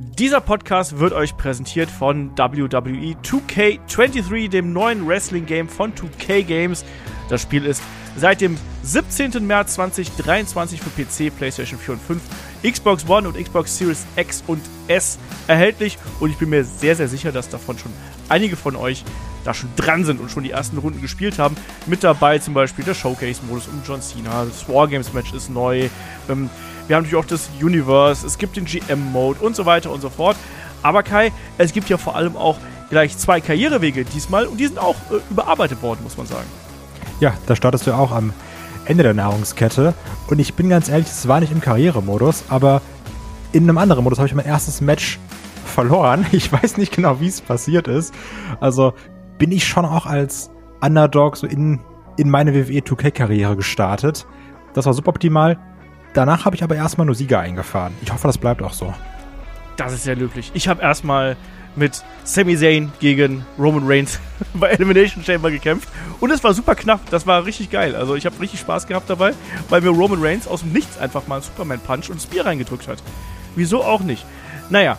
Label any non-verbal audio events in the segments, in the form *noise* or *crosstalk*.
Dieser Podcast wird euch präsentiert von WWE 2K23, dem neuen Wrestling-Game von 2K Games. Das Spiel ist seit dem 17. März 2023 für PC, PlayStation 4 und 5, Xbox One und Xbox Series X und S erhältlich. Und ich bin mir sehr, sehr sicher, dass davon schon einige von euch da schon dran sind und schon die ersten Runden gespielt haben. Mit dabei zum Beispiel der Showcase-Modus um John Cena, das Wargames-Match ist neu. Ähm, wir haben natürlich auch das Universe, es gibt den GM-Mode und so weiter und so fort. Aber Kai, es gibt ja vor allem auch gleich zwei Karrierewege diesmal und die sind auch äh, überarbeitet worden, muss man sagen. Ja, da startest du auch am Ende der Nahrungskette. Und ich bin ganz ehrlich, es war nicht im Karrieremodus, aber in einem anderen Modus habe ich mein erstes Match verloren. *laughs* Ich weiß nicht genau, wie es passiert ist. Also bin ich schon auch als Underdog so in, in meine WWE 2K-Karriere gestartet. Das war suboptimal. Danach habe ich aber erstmal nur Sieger eingefahren. Ich hoffe, das bleibt auch so. Das ist sehr löblich. Ich habe erstmal mit Sami Zayn gegen Roman Reigns *laughs* bei Elimination Chamber gekämpft. Und es war super knapp. Das war richtig geil. Also ich habe richtig Spaß gehabt dabei, weil mir Roman Reigns aus dem Nichts einfach mal einen Superman-Punch und das Bier reingedrückt hat. Wieso auch nicht? Naja,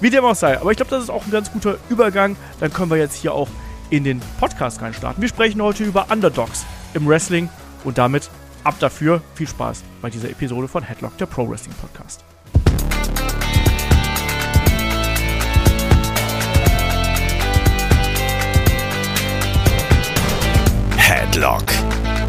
wie dem auch sei. Aber ich glaube, das ist auch ein ganz guter Übergang. Dann können wir jetzt hier auch in den Podcast reinstarten. Wir sprechen heute über Underdogs im Wrestling und damit ab dafür. Viel Spaß bei dieser Episode von Headlock, der Pro Wrestling Podcast. Headlock,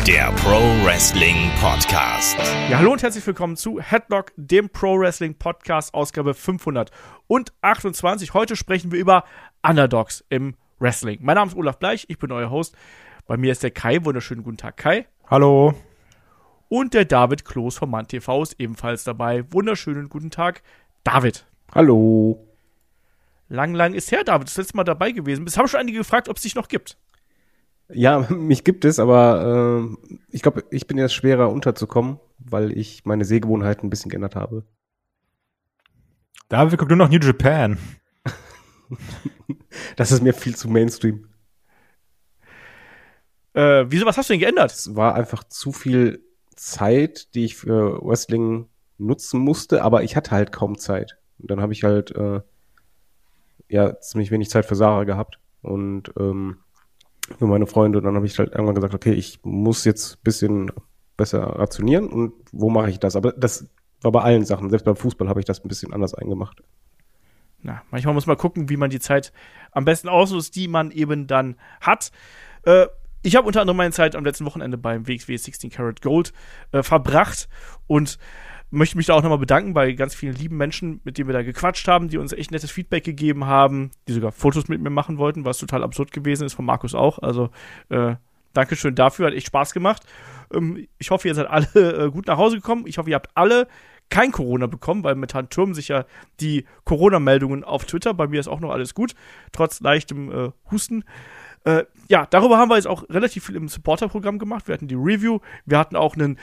der Pro Wrestling Podcast. Ja, hallo und herzlich willkommen zu Headlock, dem Pro Wrestling Podcast, Ausgabe 528. Heute sprechen wir über Underdogs im Wrestling. Mein Name ist Olaf Bleich, ich bin euer Host. Bei mir ist der Kai. Wunderschönen guten Tag, Kai. Hallo. Und der David Kloß vom Mann TV ist ebenfalls dabei. Wunderschönen guten Tag, David. Hallo. Lang, lang ist her, David. Das letzte Mal dabei gewesen. Es haben schon einige gefragt, ob es dich noch gibt. Ja, *laughs* mich gibt es, aber äh, ich glaube, ich bin jetzt schwerer unterzukommen, weil ich meine Sehgewohnheiten ein bisschen geändert habe. David guckt nur noch New Japan. *laughs* das ist mir viel zu Mainstream. Äh, wieso, was hast du denn geändert? Es war einfach zu viel Zeit, die ich für Wrestling nutzen musste, aber ich hatte halt kaum Zeit. Und dann habe ich halt äh, ja ziemlich wenig Zeit für Sarah gehabt und ähm, für meine Freunde. Und dann habe ich halt irgendwann gesagt, okay, ich muss jetzt ein bisschen besser rationieren und wo mache ich das? Aber das war bei allen Sachen. Selbst beim Fußball habe ich das ein bisschen anders eingemacht. Na, manchmal muss man gucken, wie man die Zeit am besten ausnutzt, die man eben dann hat. Äh, ich habe unter anderem meine Zeit am letzten Wochenende beim WXW 16 Karat Gold äh, verbracht und möchte mich da auch nochmal bedanken bei ganz vielen lieben Menschen, mit denen wir da gequatscht haben, die uns echt nettes Feedback gegeben haben, die sogar Fotos mit mir machen wollten, was total absurd gewesen ist, von Markus auch. Also äh, Dankeschön dafür, hat echt Spaß gemacht. Ähm, ich hoffe, ihr seid alle äh, gut nach Hause gekommen. Ich hoffe, ihr habt alle kein Corona bekommen, weil momentan türmen sich ja die Corona-Meldungen auf Twitter. Bei mir ist auch noch alles gut, trotz leichtem äh, Husten. Äh, ja, darüber haben wir jetzt auch relativ viel im Supporter-Programm gemacht. Wir hatten die Review, wir hatten auch ein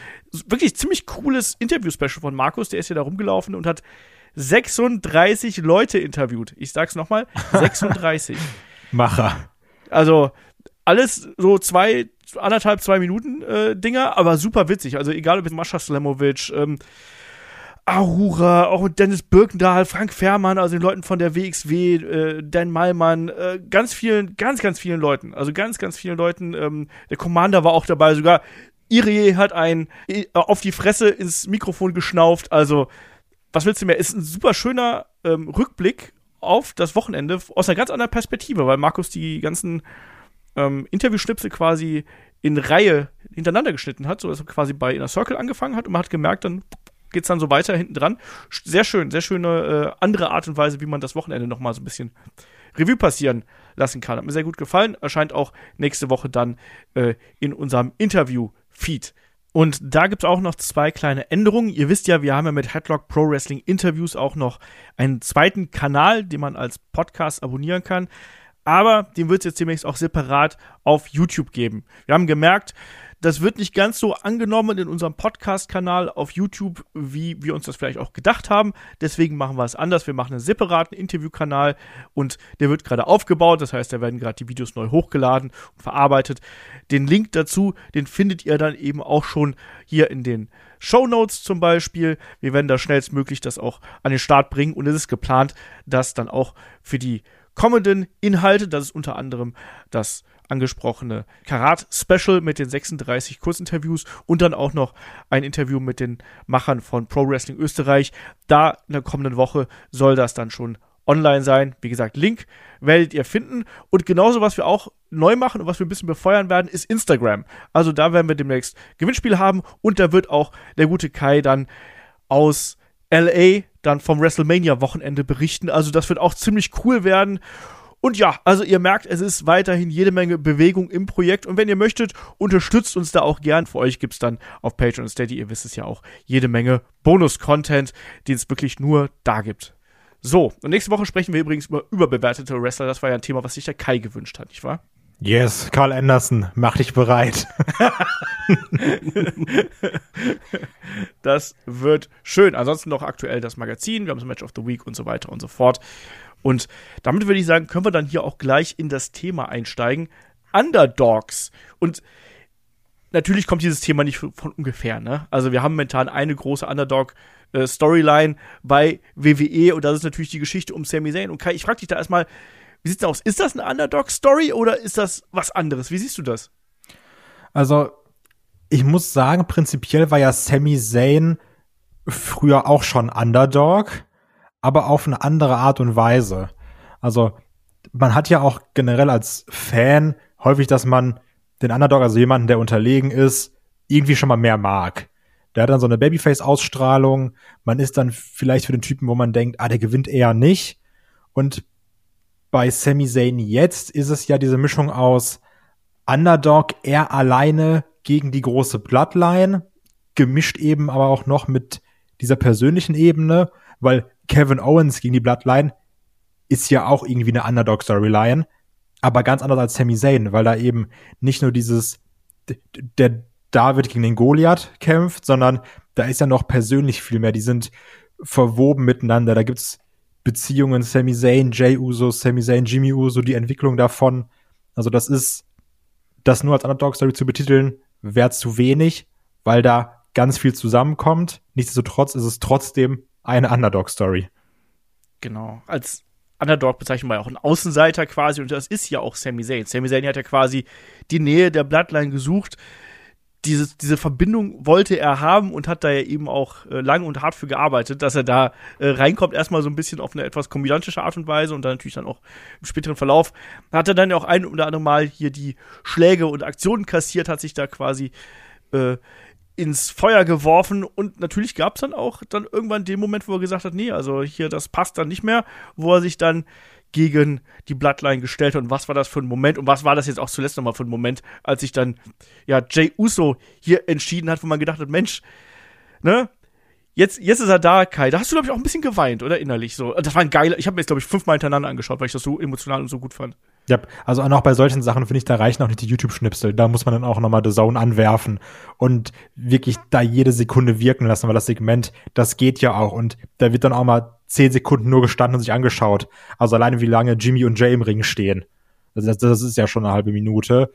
wirklich ziemlich cooles Interview-Special von Markus, der ist ja da rumgelaufen und hat 36 Leute interviewt. Ich sag's nochmal, *laughs* 36. Macher. Also alles so zwei, anderthalb, zwei Minuten äh, Dinger, aber super witzig. Also egal ob es Mascha Slamovic, ähm, Ahura, auch Dennis Birkendahl, Frank Fährmann, also den Leuten von der WXW, äh, Dan Malmann, äh, ganz vielen, ganz, ganz vielen Leuten, also ganz, ganz vielen Leuten. Ähm, der Commander war auch dabei, sogar Irie hat einen äh, auf die Fresse ins Mikrofon geschnauft. Also, was willst du mehr? Ist ein super schöner ähm, Rückblick auf das Wochenende aus einer ganz anderen Perspektive, weil Markus die ganzen ähm, Interviewschnipsel quasi in Reihe hintereinander geschnitten hat, so dass er quasi bei Inner Circle angefangen hat und man hat gemerkt, dann geht es dann so weiter hinten dran. Sehr schön, sehr schöne äh, andere Art und Weise, wie man das Wochenende noch mal so ein bisschen Revue passieren lassen kann. Hat mir sehr gut gefallen. Erscheint auch nächste Woche dann äh, in unserem Interview-Feed. Und da gibt es auch noch zwei kleine Änderungen. Ihr wisst ja, wir haben ja mit Headlock Pro Wrestling Interviews auch noch einen zweiten Kanal, den man als Podcast abonnieren kann. Aber den wird es jetzt demnächst auch separat auf YouTube geben. Wir haben gemerkt, Das wird nicht ganz so angenommen in unserem Podcast-Kanal auf YouTube, wie wir uns das vielleicht auch gedacht haben. Deswegen machen wir es anders. Wir machen einen separaten Interviewkanal und der wird gerade aufgebaut. Das heißt, da werden gerade die Videos neu hochgeladen und verarbeitet. Den Link dazu, den findet ihr dann eben auch schon hier in den Show Notes zum Beispiel. Wir werden da schnellstmöglich das auch an den Start bringen und es ist geplant, dass dann auch für die kommenden Inhalte, das ist unter anderem das angesprochene Karat-Special mit den 36 Kurzinterviews und dann auch noch ein Interview mit den Machern von Pro Wrestling Österreich. Da in der kommenden Woche soll das dann schon online sein. Wie gesagt, Link werdet ihr finden. Und genauso, was wir auch neu machen und was wir ein bisschen befeuern werden, ist Instagram. Also da werden wir demnächst Gewinnspiel haben und da wird auch der gute Kai dann aus LA dann vom WrestleMania-Wochenende berichten. Also das wird auch ziemlich cool werden. Und ja, also ihr merkt, es ist weiterhin jede Menge Bewegung im Projekt. Und wenn ihr möchtet, unterstützt uns da auch gern. Für euch gibt es dann auf Patreon und Steady, ihr wisst es ja auch, jede Menge Bonus-Content, den es wirklich nur da gibt. So, und nächste Woche sprechen wir übrigens über überbewertete Wrestler. Das war ja ein Thema, was sich der Kai gewünscht hat, nicht wahr? Yes, Carl Anderson, mach dich bereit. *laughs* das wird schön. Ansonsten noch aktuell das Magazin. Wir haben das Match of the Week und so weiter und so fort. Und damit würde ich sagen, können wir dann hier auch gleich in das Thema einsteigen. Underdogs. Und natürlich kommt dieses Thema nicht von ungefähr, ne? Also wir haben momentan eine große Underdog-Storyline äh, bei WWE und das ist natürlich die Geschichte um Sami Zayn. Und Kai, ich frage dich da erstmal, wie sieht's aus? Ist das eine Underdog-Story oder ist das was anderes? Wie siehst du das? Also, ich muss sagen, prinzipiell war ja Sami Zayn früher auch schon Underdog aber auf eine andere Art und Weise. Also man hat ja auch generell als Fan häufig, dass man den Underdog, also jemanden, der unterlegen ist, irgendwie schon mal mehr mag. Der hat dann so eine Babyface-Ausstrahlung. Man ist dann vielleicht für den Typen, wo man denkt, ah, der gewinnt eher nicht. Und bei Sami Zayn jetzt ist es ja diese Mischung aus Underdog, er alleine gegen die große Bloodline, gemischt eben aber auch noch mit dieser persönlichen Ebene, weil Kevin Owens gegen die Bloodline ist ja auch irgendwie eine Underdog-Storyline, aber ganz anders als Sami Zayn, weil da eben nicht nur dieses der David gegen den Goliath kämpft, sondern da ist ja noch persönlich viel mehr. Die sind verwoben miteinander. Da gibt's Beziehungen Sami Zayn, Jay Uso, Sami Zayn, Jimmy Uso, die Entwicklung davon. Also das ist, das nur als Underdog-Story zu betiteln, wäre zu wenig, weil da ganz viel zusammenkommt. Nichtsdestotrotz ist es trotzdem eine Underdog-Story. Genau. Als Underdog bezeichnen wir ja auch einen Außenseiter quasi und das ist ja auch Sami Zayn. Sami Zayn hat ja quasi die Nähe der Bloodline gesucht. Diese, diese Verbindung wollte er haben und hat da ja eben auch äh, lang und hart für gearbeitet, dass er da äh, reinkommt, erstmal so ein bisschen auf eine etwas komödiantische Art und Weise und dann natürlich dann auch im späteren Verlauf. Hat er dann ja auch ein oder andere Mal hier die Schläge und Aktionen kassiert, hat sich da quasi äh, ins Feuer geworfen und natürlich gab es dann auch dann irgendwann den Moment, wo er gesagt hat, nee, also hier, das passt dann nicht mehr, wo er sich dann gegen die Bloodline gestellt hat. Und was war das für ein Moment? Und was war das jetzt auch zuletzt nochmal für ein Moment, als sich dann, ja, Jay Uso hier entschieden hat, wo man gedacht hat, Mensch, ne, jetzt, jetzt ist er da, Kai. Da hast du, glaube ich, auch ein bisschen geweint, oder innerlich so. Das war ein geiler, ich habe mir jetzt, glaube ich, fünfmal hintereinander angeschaut, weil ich das so emotional und so gut fand. Ja, also auch bei solchen Sachen finde ich, da reichen auch nicht die YouTube-Schnipsel. Da muss man dann auch nochmal The Zone anwerfen und wirklich da jede Sekunde wirken lassen, weil das Segment, das geht ja auch. Und da wird dann auch mal zehn Sekunden nur gestanden und sich angeschaut. Also alleine wie lange Jimmy und Jay im Ring stehen. Also das, das ist ja schon eine halbe Minute.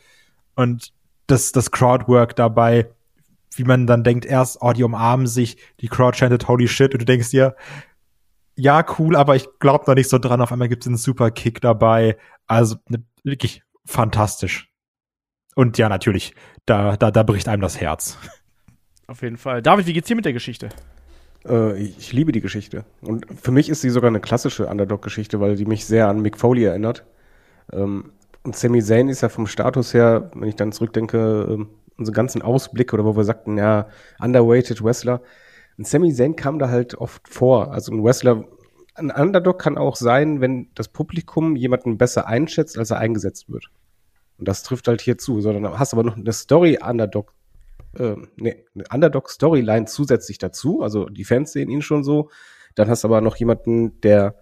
Und das, das Crowdwork dabei, wie man dann denkt, erst, oh, die umarmen sich, die Crowd chantet holy shit und du denkst dir, ja, cool, aber ich glaube noch nicht so dran. Auf einmal gibt es einen super Kick dabei. Also ne, wirklich fantastisch. Und ja, natürlich, da, da, da bricht einem das Herz. Auf jeden Fall. David, wie geht's dir mit der Geschichte? Äh, ich liebe die Geschichte. Und für mich ist sie sogar eine klassische Underdog-Geschichte, weil die mich sehr an Mick Foley erinnert. Ähm, und Sami Zayn ist ja vom Status her, wenn ich dann zurückdenke, ähm, unsere ganzen Ausblicke oder wo wir sagten, ja, underweighted Wrestler. Und Sami Zayn kam da halt oft vor. Also ein Wrestler, ein Underdog kann auch sein, wenn das Publikum jemanden besser einschätzt, als er eingesetzt wird. Und das trifft halt hier zu, sondern hast aber noch eine Story Underdog, äh, nee, eine Underdog Storyline zusätzlich dazu. Also die Fans sehen ihn schon so. Dann hast du aber noch jemanden, der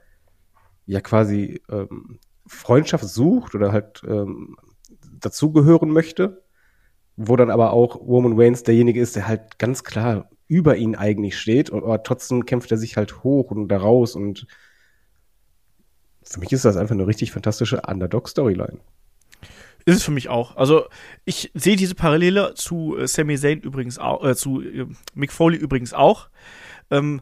ja quasi ähm, Freundschaft sucht oder halt ähm, dazugehören möchte wo dann aber auch Roman Reigns derjenige ist, der halt ganz klar über ihn eigentlich steht, aber trotzdem kämpft er sich halt hoch und da raus und für mich ist das einfach eine richtig fantastische Underdog-Storyline. Ist es für mich auch. Also ich sehe diese Parallele zu äh, Sami Zayn übrigens auch, äh, zu äh, Mick Foley übrigens auch. Ähm,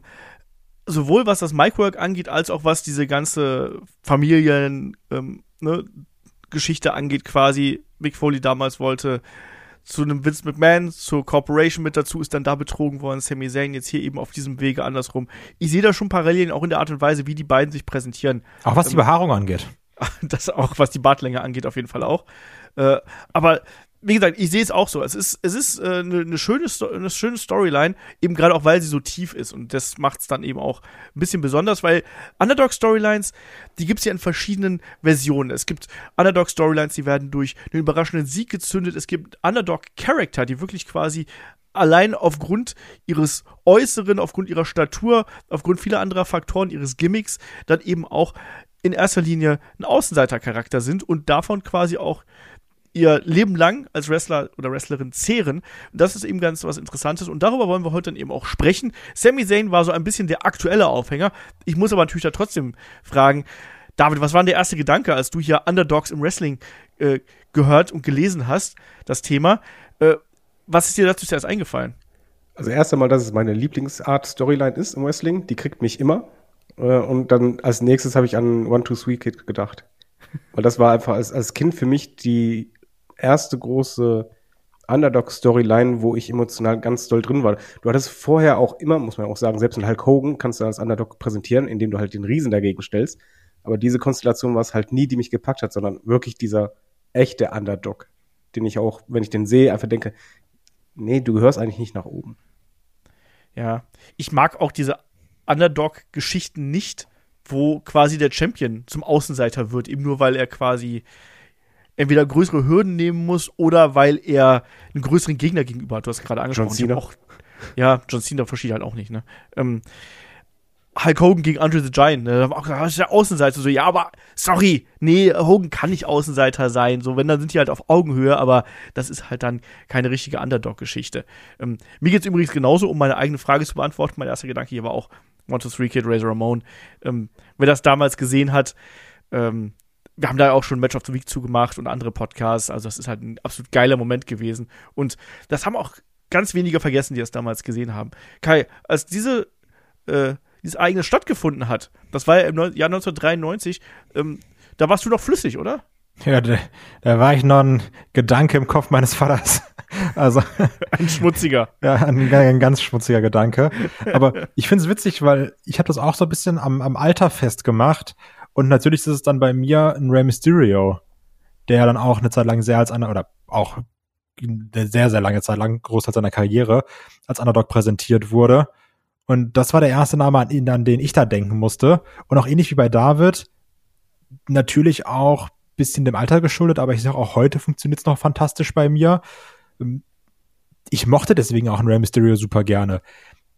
sowohl was das Micwork angeht, als auch was diese ganze Familien ähm, ne, Geschichte angeht, quasi. Mick Foley damals wollte zu einem Vince McMahon, zur Corporation mit dazu, ist dann da betrogen worden. Sami Zayn jetzt hier eben auf diesem Wege andersrum. Ich sehe da schon Parallelen, auch in der Art und Weise, wie die beiden sich präsentieren. Auch was die Ähm, Behaarung angeht. *laughs* das auch, was die Bartlänge angeht, auf jeden Fall auch. Äh, aber wie gesagt, ich sehe es auch so. Es ist, es ist äh, eine, eine, schöne, Sto eine schöne Storyline, eben gerade auch, weil sie so tief ist. Und das macht es dann eben auch ein bisschen besonders, weil Underdog-Storylines, die gibt es ja in verschiedenen Versionen. Es gibt Underdog-Storylines, die werden durch einen überraschenden Sieg gezündet. Es gibt Underdog-Charakter, die wirklich quasi allein aufgrund ihres Äußeren, aufgrund ihrer Statur, aufgrund vieler anderer Faktoren, ihres Gimmicks, dann eben auch in erster Linie ein Außenseitercharakter sind und davon quasi auch ihr Leben lang als Wrestler oder Wrestlerin zehren. Und das ist eben ganz was Interessantes. Und darüber wollen wir heute dann eben auch sprechen. Sami Zayn war so ein bisschen der aktuelle Aufhänger. Ich muss aber natürlich da trotzdem fragen, David, was war denn der erste Gedanke, als du hier Underdogs im Wrestling äh, gehört und gelesen hast, das Thema? Äh, was ist dir dazu zuerst eingefallen? Also erst einmal, dass es meine Lieblingsart Storyline ist im Wrestling. Die kriegt mich immer. Äh, und dann als nächstes habe ich an One Two Three Kid gedacht. Weil das war einfach als, als Kind für mich die erste große Underdog-Storyline, wo ich emotional ganz doll drin war. Du hattest vorher auch immer, muss man auch sagen, selbst in Hulk Hogan kannst du als Underdog präsentieren, indem du halt den Riesen dagegen stellst. Aber diese Konstellation war es halt nie, die mich gepackt hat, sondern wirklich dieser echte Underdog, den ich auch, wenn ich den sehe, einfach denke, nee, du gehörst eigentlich nicht nach oben. Ja, ich mag auch diese Underdog-Geschichten nicht, wo quasi der Champion zum Außenseiter wird, eben nur weil er quasi entweder größere Hürden nehmen muss oder weil er einen größeren Gegner gegenüber hat. Du hast gerade angesprochen. John Cena. Auch, ja, John Cena verschied halt auch nicht, ne? Ähm, Hulk Hogan gegen Andre the Giant, ne? Da ist der Außenseiter. So, ja, aber sorry, nee, Hogan kann nicht Außenseiter sein. So, wenn, dann sind die halt auf Augenhöhe, aber das ist halt dann keine richtige Underdog-Geschichte. Ähm, mir geht's übrigens genauso, um meine eigene Frage zu beantworten. Mein erster Gedanke hier war auch One, Two, Three Kid, Razor Ramon. Ähm, wer das damals gesehen hat, ähm, wir haben da auch schon Match of the Week zugemacht und andere Podcasts. Also, das ist halt ein absolut geiler Moment gewesen. Und das haben auch ganz wenige vergessen, die das damals gesehen haben. Kai, als diese, äh, dieses Ereignis stattgefunden hat, das war ja im Jahr 1993, ähm, da warst du noch flüssig, oder? Ja, da, da war ich noch ein Gedanke im Kopf meines Vaters. *laughs* Also, *laughs* Ein schmutziger. *laughs* ja, ein, ein ganz schmutziger Gedanke. Aber ich finde es witzig, weil ich habe das auch so ein bisschen am, am Alter festgemacht. Und natürlich ist es dann bei mir ein Rey Mysterio, der dann auch eine Zeit lang sehr als einer, oder auch eine sehr, sehr lange Zeit lang, Großteil seiner Karriere, als Underdog präsentiert wurde. Und das war der erste Name, an, ihn- an den ich da denken musste. Und auch ähnlich wie bei David, natürlich auch bisschen dem Alter geschuldet, aber ich sage auch heute funktioniert es noch fantastisch bei mir. Ähm, Ich mochte deswegen auch einen Rey Mysterio super gerne.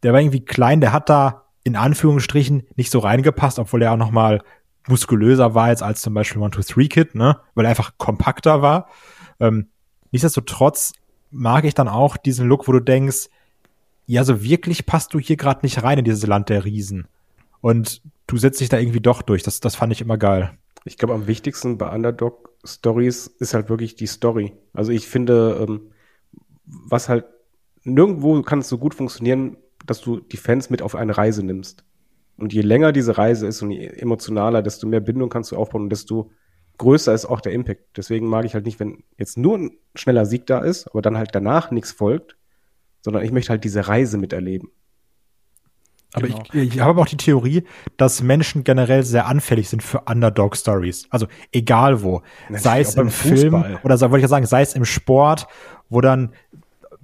Der war irgendwie klein, der hat da in Anführungsstrichen nicht so reingepasst, obwohl er auch noch mal muskulöser war jetzt als zum Beispiel One Two Three Kid, ne, weil er einfach kompakter war. Ähm, nichtsdestotrotz mag ich dann auch diesen Look, wo du denkst, ja, so wirklich passt du hier gerade nicht rein in dieses Land der Riesen. Und du setzt dich da irgendwie doch durch. Das, das fand ich immer geil. Ich glaube, am wichtigsten bei Underdog-Stories ist halt wirklich die Story. Also ich finde, ähm, was halt nirgendwo kann es so gut funktionieren, dass du die Fans mit auf eine Reise nimmst. Und je länger diese Reise ist und je emotionaler, desto mehr Bindung kannst du aufbauen und desto größer ist auch der Impact. Deswegen mag ich halt nicht, wenn jetzt nur ein schneller Sieg da ist, aber dann halt danach nichts folgt, sondern ich möchte halt diese Reise miterleben. Aber Genau. ich, ich habe aber auch die Theorie, dass Menschen generell sehr anfällig sind für Underdog-Stories. Also egal wo. Natürlich sei es im Film Fußball. oder so, wollte ich ja sagen, sei es im Sport, wo dann,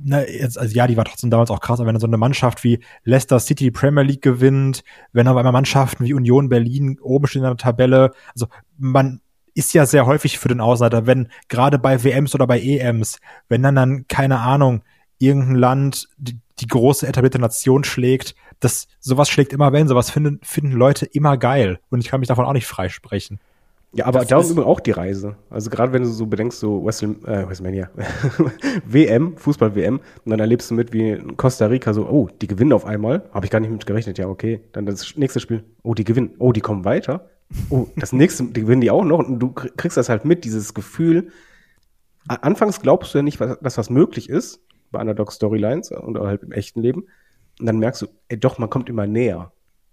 ne, jetzt, also ja, die war trotzdem damals auch krass, aber wenn dann so eine Mannschaft wie Leicester City die Premier League gewinnt, wenn auf einmal Mannschaften wie Union Berlin oben stehen in der Tabelle, also man ist ja sehr häufig für den Außenseiter, wenn gerade bei WMs oder bei EMs, wenn dann dann, keine Ahnung, irgendein Land die, die große etablierte Nation schlägt, das sowas schlägt immer Wellen, sowas finden, finden Leute immer geil. Und ich kann mich davon auch nicht freisprechen. Ja, aber Das darum auch die Reise. Also gerade wenn du so bedenkst, so Wrestle, äh, WrestleMania, *laughs* WM, Fußball-WM, und dann erlebst du mit wie in Costa Rica so, oh, die gewinnen auf einmal. Habe ich gar nicht mit gerechnet. Ja, okay. Dann das nächste Spiel, oh, die gewinnen. Oh, die kommen weiter. Oh, das nächste, die gewinnen die auch noch. Und du krie- kriegst das halt mit, dieses Gefühl. Anfangs glaubst du ja nicht, was, dass was möglich ist bei Underdog-Storylines und halt im echten Leben. Und dann merkst du, ey, doch, man kommt immer näher.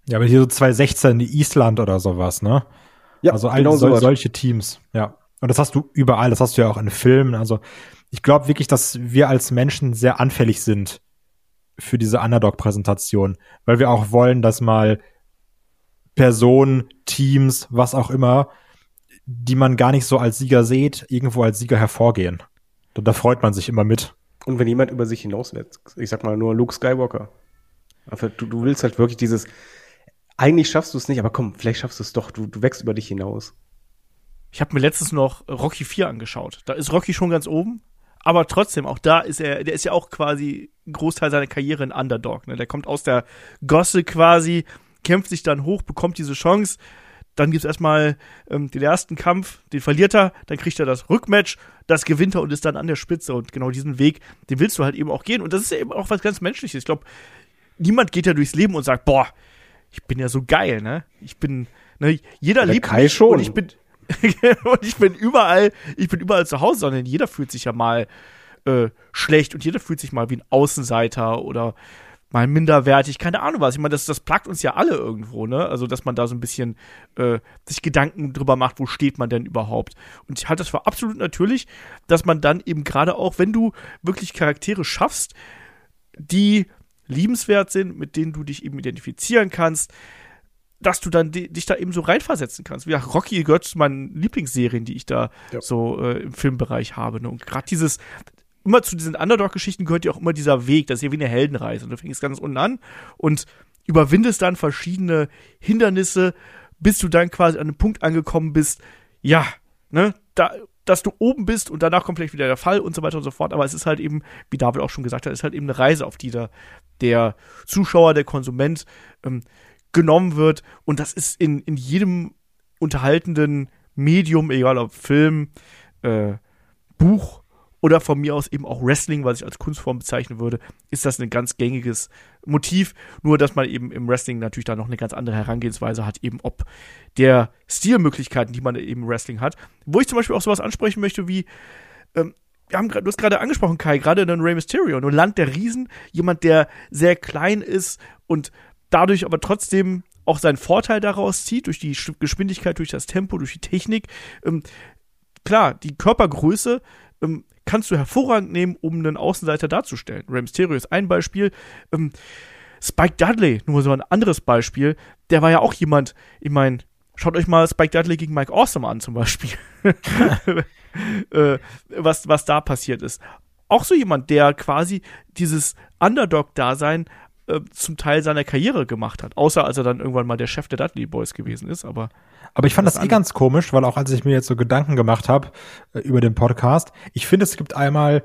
Ja, aber hier so 2016 die Island oder sowas, ne? Ja, also all genau sol solche Teams, ja. Und das hast du überall, das hast du ja auch in Filmen. Also ich glaube wirklich, dass wir als Menschen sehr anfällig sind für diese Underdog-Präsentation, weil wir auch wollen, dass mal Personen, Teams, was auch immer, die man gar nicht so als Sieger sieht, irgendwo als Sieger hervorgehen. Da, da freut man sich immer mit. Und wenn jemand über sich hinauswächst, ich sag mal nur Luke Skywalker. Aber du, du willst halt wirklich dieses, eigentlich schaffst du es nicht, aber komm, vielleicht schaffst du es doch, du, du wächst über dich hinaus. Ich habe mir letztens noch Rocky 4 angeschaut. Da ist Rocky schon ganz oben, aber trotzdem, auch da ist er, der ist ja auch quasi ein Großteil seiner Karriere ein Underdog. Ne? Der kommt aus der Gosse quasi, kämpft sich dann hoch, bekommt diese Chance. Dann gibt's erstmal ähm, den ersten Kampf, den verliert er, dann kriegt er das Rückmatch, das gewinnt er und ist dann an der Spitze. Und genau diesen Weg, den willst du halt eben auch gehen. Und das ist ja eben auch was ganz Menschliches. Ich glaube, niemand geht ja durchs Leben und sagt, boah, ich bin ja so geil, ne? Ich bin, ne, jeder Der liebt Kai mich schon. und ich bin *laughs* und ich bin überall, ich bin überall zu Hause, sondern jeder fühlt sich ja mal äh, schlecht und jeder fühlt sich mal wie ein Außenseiter oder mal minderwertig, keine Ahnung was. Ich meine, das, das plagt uns ja alle irgendwo, ne? Also, dass man da so ein bisschen äh, sich Gedanken drüber macht, wo steht man denn überhaupt. Und ich halte das für absolut natürlich, dass man dann eben gerade auch, wenn du wirklich Charaktere schaffst, die liebenswert sind, mit denen du dich eben identifizieren kannst, dass du dann di dich da eben so reinversetzen kannst. Wie gesagt, Rocky gehört zu meinen Lieblingsserien, die ich da Ja. so äh, im Filmbereich habe. Ne? Und gerade dieses, immer zu diesen Underdog-Geschichten gehört ja auch immer dieser Weg, das ist ja wie eine Heldenreise. Und du fängst ganz unten an und überwindest dann verschiedene Hindernisse, bis du dann quasi an einem Punkt angekommen bist, ja, ne, da, dass du oben bist und danach kommt vielleicht wieder der Fall und so weiter und so fort. Aber es ist halt eben, wie David auch schon gesagt hat, es ist halt eben eine Reise, auf die da der Zuschauer, der Konsument ähm, genommen wird. Und das ist in, in jedem unterhaltenden Medium, egal ob Film, äh, Buch oder von mir aus eben auch Wrestling, was ich als Kunstform bezeichnen würde, ist das ein ganz gängiges Motiv. Nur, dass man eben im Wrestling natürlich da noch eine ganz andere Herangehensweise hat, eben ob der Stilmöglichkeiten, die man eben im Wrestling hat. Wo ich zum Beispiel auch sowas ansprechen möchte wie, ähm, wir haben du hast gerade angesprochen, Kai, gerade den Rey Mysterio, nur Land der Riesen, jemand, der sehr klein ist und dadurch aber trotzdem auch seinen Vorteil daraus zieht, durch die Sch- Geschwindigkeit, durch das Tempo, durch die Technik. Ähm, klar, die Körpergröße ähm, kannst du hervorragend nehmen, um einen Außenseiter darzustellen. Rey Mysterio ist ein Beispiel. Ähm, Spike Dudley, nur so ein anderes Beispiel, der war ja auch jemand, ich meine, schaut euch mal Spike Dudley gegen Mike Awesome an zum Beispiel. *laughs* äh, was, was da passiert ist. Auch so jemand, der quasi dieses Underdog-Dasein äh, zum Teil seiner Karriere gemacht hat. Außer als er dann irgendwann mal der Chef der Dudley Boys gewesen ist, aber Aber ich fand Das das, eh an- ganz komisch, weil auch als ich mir jetzt so Gedanken gemacht habe äh, über den Podcast, ich finde, es gibt einmal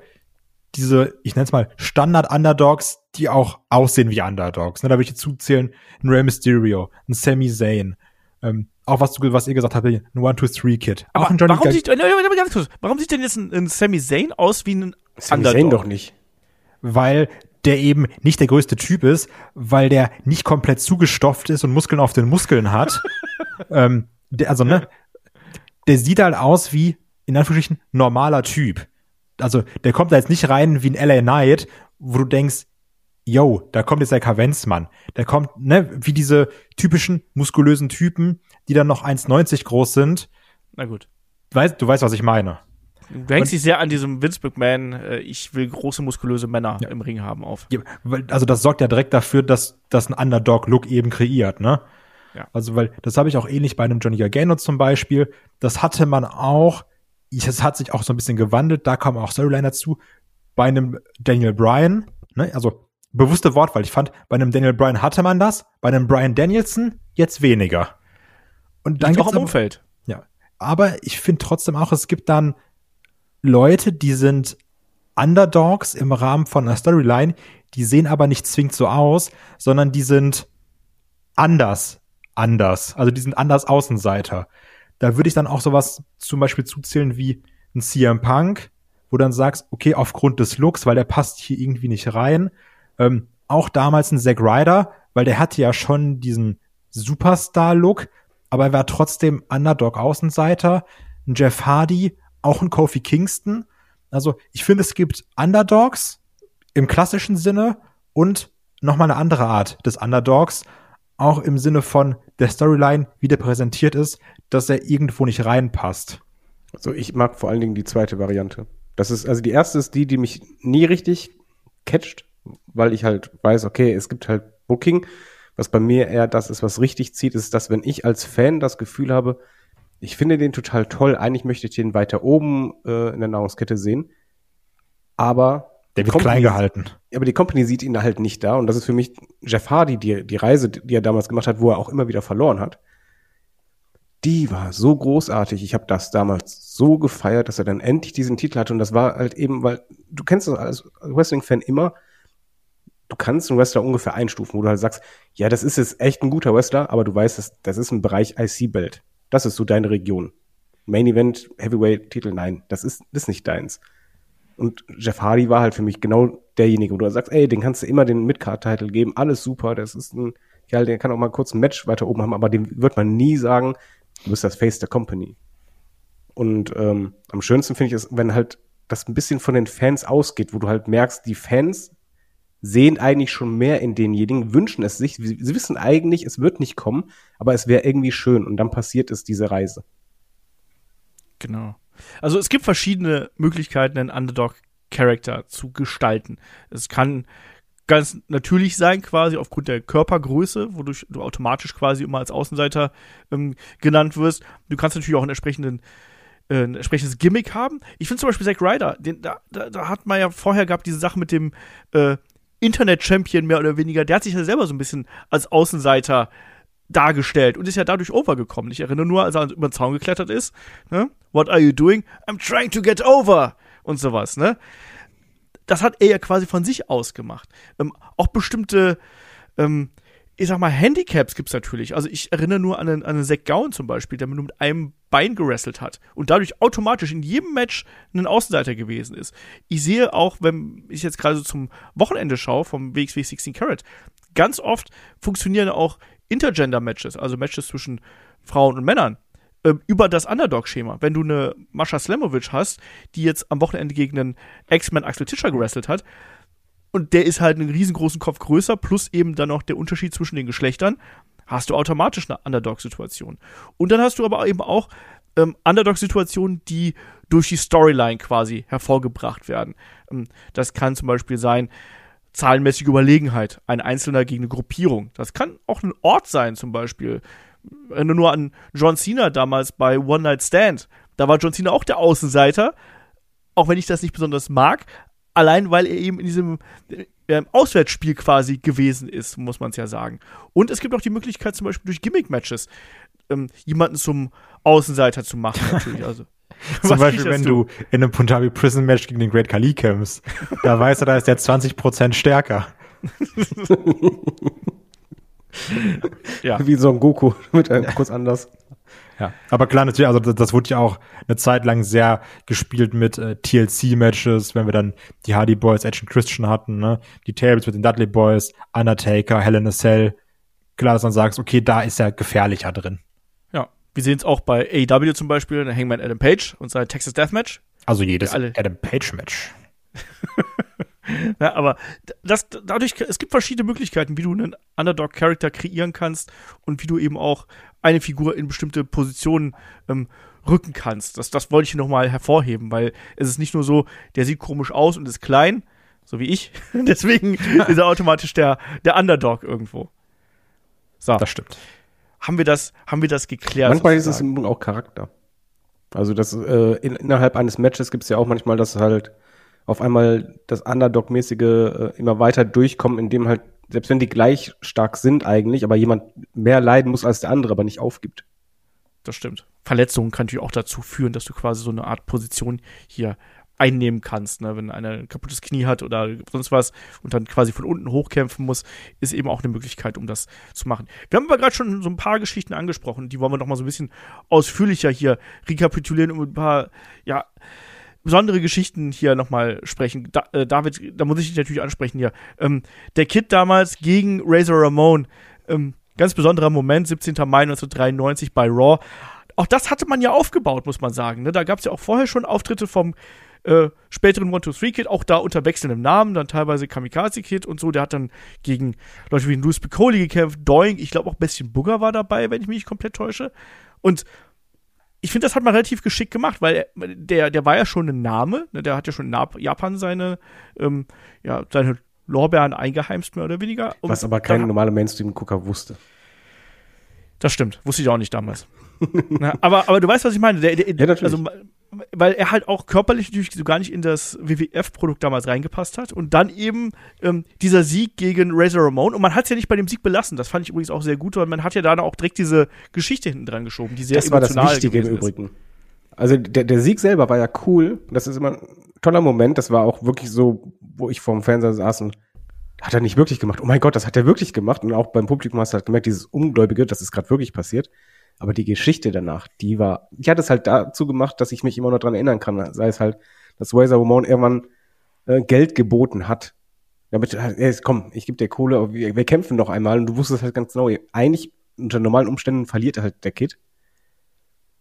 diese, ich nenne es mal Standard-Underdogs, die auch aussehen wie Underdogs. Ne, da würde ich jetzt zuzählen, ein Rey Mysterio, ein Sami Zayn, ähm, auch was du, was ihr gesagt habt, ein One-Two-Three-Kid. Auch Aber ein Johnny warum sieht, ganz kurz, warum sieht denn jetzt ein, ein Sami Zayn aus wie ein Sami Underdog? Zayn doch nicht. weil der eben nicht der größte Typ ist, weil der nicht komplett zugestopft ist und Muskeln auf den Muskeln hat. *laughs* ähm, der, also, ne, der sieht halt aus wie, in Anführungsstrichen, normaler Typ. Also, der kommt da jetzt nicht rein wie ein LA Knight, wo du denkst, yo, da kommt jetzt der Kavenzmann. Der kommt, ne, wie diese typischen muskulösen Typen, die dann noch 1,90 groß sind. Na gut. Weißt, du weißt, was ich meine. Du hängst dich sehr an diesem Vince McMahon, äh, ich will große muskulöse Männer im Ring haben auf. Ja, weil, also das sorgt ja direkt dafür, dass das ein Underdog-Look eben kreiert, ne? Ja. Also, weil das habe ich auch ähnlich bei einem Johnny Gargano zum Beispiel. Das hatte man auch, es hat sich auch so ein bisschen gewandelt, da kam auch Storyline dazu, bei einem Daniel Bryan, ne? Also bewusste Wortwahl. Ich fand, bei einem Daniel Bryan hatte man das, bei einem Brian Danielson jetzt weniger. Und dann Liegt auch im Umfeld. ja. Aber ich finde trotzdem auch, es gibt dann Leute, die sind Underdogs im Rahmen von einer Storyline, die sehen aber nicht zwingend so aus, sondern die sind anders, anders. Also die sind anders Außenseiter. da würde ich dann auch sowas zum Beispiel zuzählen wie ein CM Punk, wo dann sagst, okay, aufgrund des Looks, weil der passt hier irgendwie nicht rein. Ähm, auch damals ein Zack Ryder, weil der hatte ja schon diesen Superstar-Look, aber er war trotzdem Underdog-Außenseiter. Ein Jeff Hardy, auch ein Kofi Kingston. Also ich finde, es gibt Underdogs im klassischen Sinne und nochmal eine andere Art des Underdogs, auch im Sinne von der Storyline, wie der präsentiert ist, dass er irgendwo nicht reinpasst. Also ich mag vor allen Dingen die zweite Variante. Das ist, also die erste ist die, die mich nie richtig catcht, weil ich halt weiß, okay, es gibt halt Booking. Was bei mir eher das ist, was richtig zieht, ist, dass wenn ich als Fan das Gefühl habe, ich finde den total toll, eigentlich möchte ich den weiter oben äh, in der Nahrungskette sehen, aber der wird klein gehalten. Aber die Company sieht ihn halt nicht da und das ist für mich Jeff Hardy, die, die Reise, die er damals gemacht hat, wo er auch immer wieder verloren hat die war so großartig. Ich habe das damals so gefeiert, dass er dann endlich diesen Titel hatte. Und das war halt eben, weil du kennst das als Wrestling-Fan immer, du kannst einen Wrestler ungefähr einstufen, wo du halt sagst, ja, das ist jetzt echt ein guter Wrestler, aber du weißt, das, das ist ein Bereich IC-Belt. Das ist so deine Region. Main Event, Heavyweight-Titel, nein, das ist, ist nicht deins. Und Jeff Hardy war halt für mich genau derjenige, wo du sagst, ey, den kannst du immer den Midcard-Titel geben, alles super, das ist ein Kerl, der kann auch mal kurz ein Match weiter oben haben, aber dem wird man nie sagen, Du bist das Face der Company. Und ähm, am schönsten finde ich es, wenn halt das ein bisschen von den Fans ausgeht, wo du halt merkst, die Fans sehen eigentlich schon mehr in denjenigen, wünschen es sich. Sie, wissen eigentlich, es wird nicht kommen, aber es wäre irgendwie schön und dann passiert es diese Reise. Genau. Also es gibt verschiedene Möglichkeiten, einen Underdog-Charakter zu gestalten. Es kann ganz natürlich sein, quasi aufgrund der Körpergröße, wodurch du automatisch quasi immer als Außenseiter ähm, genannt wirst. Du kannst natürlich auch einen entsprechenden äh, ein entsprechendes Gimmick haben. Ich finde zum Beispiel Zack Ryder, den, da, da, da, hat man ja vorher gehabt, diese Sache mit dem äh, Internet-Champion mehr oder weniger. Der hat sich ja selber so ein bisschen als Außenseiter dargestellt und ist ja dadurch overgekommen. Ich erinnere nur, als er über den Zaun geklettert ist. Ne? What are you doing? I'm trying to get over. Und sowas, ne? das hat er ja quasi von sich aus gemacht. Ähm, auch bestimmte, ähm, ich sag mal, Handicaps gibt es natürlich. Also ich erinnere nur an einen, an einen Zack Gowan zum Beispiel, der nur mit einem Bein gerasselt hat und dadurch automatisch in jedem Match ein Außenseiter gewesen ist. Ich sehe auch, wenn ich jetzt gerade so zum Wochenende schaue vom WXW 16 Carat, ganz oft funktionieren auch Intergender-Matches, also Matches zwischen Frauen und Männern ähm, über das Underdog-Schema. Wenn du eine Mascha Slamovic hast, die jetzt am Wochenende gegen einen X-Men Axel Tischer gewrestelt hat, und der ist halt einen riesengroßen Kopf größer, plus eben dann noch der Unterschied zwischen den Geschlechtern, hast du automatisch eine Underdog-Situation. Und dann hast du aber eben auch ähm, Underdog-Situationen, die durch die Storyline quasi hervorgebracht werden. Ähm, das kann zum Beispiel sein, zahlenmäßige Überlegenheit, ein Einzelner gegen eine Gruppierung. Das kann auch ein Ort sein, zum Beispiel wenn du nur an John Cena damals bei One Night Stand, da war John Cena auch der Außenseiter, auch wenn ich das nicht besonders mag, allein weil er eben in diesem äh, Auswärtsspiel quasi gewesen ist, muss man es ja sagen. Und es gibt auch die Möglichkeit, zum Beispiel durch Gimmick-Matches ähm, jemanden zum Außenseiter zu machen, natürlich. Also. *laughs* Zum Beispiel, wenn du in einem Punjabi Prison Match gegen den Great Khali kämpfst, *laughs* da weißt du, da ist der 20% stärker. *laughs* ja. Wie so ein Goku, mit einem kurz anders. Ja, aber klar, natürlich, also das, das wurde ja auch eine Zeit lang sehr gespielt mit äh, TLC-Matches, wenn wir dann die Hardy Boys, Edge und Christian hatten, ne? Die Tables mit den Dudley Boys, Undertaker, Hell in a Cell. Klar, dass man sagt, okay, da ist ja gefährlicher drin. Ja, wir sehen es auch bei AEW zum Beispiel, der Hangman Adam Page und sein Texas Deathmatch. Also jedes Adam Page-Match. *laughs* Ja, aber das, dadurch, es gibt verschiedene Möglichkeiten, wie du einen Underdog-Charakter kreieren kannst und wie du eben auch eine Figur in bestimmte Positionen ähm, rücken kannst. Das, das wollte ich hier nochmal hervorheben, weil es ist nicht nur so, der sieht komisch aus und ist klein, so wie ich. *laughs* Deswegen *laughs* ist er automatisch der, der Underdog irgendwo. So. Das stimmt. Haben wir das, haben wir das geklärt? Manchmal ist es auch Charakter. Also das äh, in, innerhalb eines Matches gibt es ja auch manchmal, dass halt auf einmal das Underdog-mäßige äh, immer weiter durchkommen, indem halt, selbst wenn die gleich stark sind eigentlich, aber jemand mehr leiden muss als der andere, aber nicht aufgibt. Das stimmt. Verletzungen kann natürlich auch dazu führen, dass du quasi so eine Art Position hier einnehmen kannst, ne? wenn einer ein kaputtes Knie hat oder sonst was und dann quasi von unten hochkämpfen muss, ist eben auch eine Möglichkeit, um das zu machen. Wir haben aber gerade schon so ein paar Geschichten angesprochen, die wollen wir noch mal so ein bisschen ausführlicher hier rekapitulieren und ein paar, ja, besondere Geschichten hier nochmal sprechen. Da, äh, David, da muss ich dich natürlich ansprechen hier. Ähm, der Kid damals gegen Razor Ramon, ähm, ganz besonderer Moment, 17. Mai 1993 bei Raw. Auch das hatte man ja aufgebaut, muss man sagen. Ne? Da gab es ja auch vorher schon Auftritte vom äh, späteren One-Two-Three-Kid, auch da unter wechselndem Namen, dann teilweise Kamikaze-Kid und so. Der hat dann gegen Leute wie Louis Piccoli gekämpft, Doink, ich glaube auch Bisschen Booger war dabei, wenn ich mich nicht komplett täusche. Und ich finde, das hat man relativ geschickt gemacht, weil der, der war ja schon ein Name, ne? der hat ja schon in Japan seine, ähm, ja, seine Lorbeeren eingeheimst, mehr oder weniger. Und Was aber kein normaler Mainstream-Gucker wusste. Das stimmt, wusste ich auch nicht damals. *laughs* Na, aber, aber du weißt, was ich meine. Der, der, ja, natürlich. Also, weil er halt auch körperlich natürlich so gar nicht in das WWF-Produkt damals reingepasst hat. Und dann eben ähm, dieser Sieg gegen Razor Ramon. Und man hat es ja nicht bei dem Sieg belassen. Das fand ich übrigens auch sehr gut, weil man hat ja da auch direkt diese Geschichte hinten dran geschoben, die sehr das emotional war das Wichtige im Übrigen. Also der, der Sieg selber war ja cool. Das ist immer ein toller Moment. Das war auch wirklich so, wo ich vorm Fernseher saß und hat er nicht wirklich gemacht. Oh mein Gott, das hat er wirklich gemacht. Und auch beim Publikum hast du halt gemerkt, dieses Ungläubige, das ist gerade wirklich passiert. Aber die Geschichte danach, die war, die hat es halt dazu gemacht, dass ich mich immer noch dran erinnern kann. Sei es halt, dass Razor Ramon irgendwann äh, Geld geboten hat. Damit, äh, komm, ich gebe dir Kohle, wir, wir kämpfen noch einmal. Und du wusstest halt ganz genau, eigentlich unter normalen Umständen verliert halt der Kid.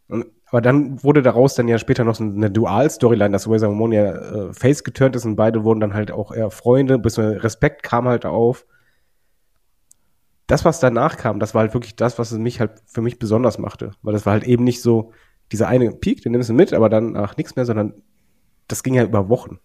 Und, aber dann wurde daraus dann ja später noch so eine Dual-Storyline, dass Razor Ramon ja äh, face geturnt ist und beide wurden dann halt auch eher Freunde, bis Respekt kam halt auf das, was danach kam, das war halt wirklich das, was es mich halt für mich besonders machte. Weil das war halt eben nicht so dieser eine Peak, den nimmst du mit, aber dann ach, nichts mehr, sondern das ging ja über Wochen.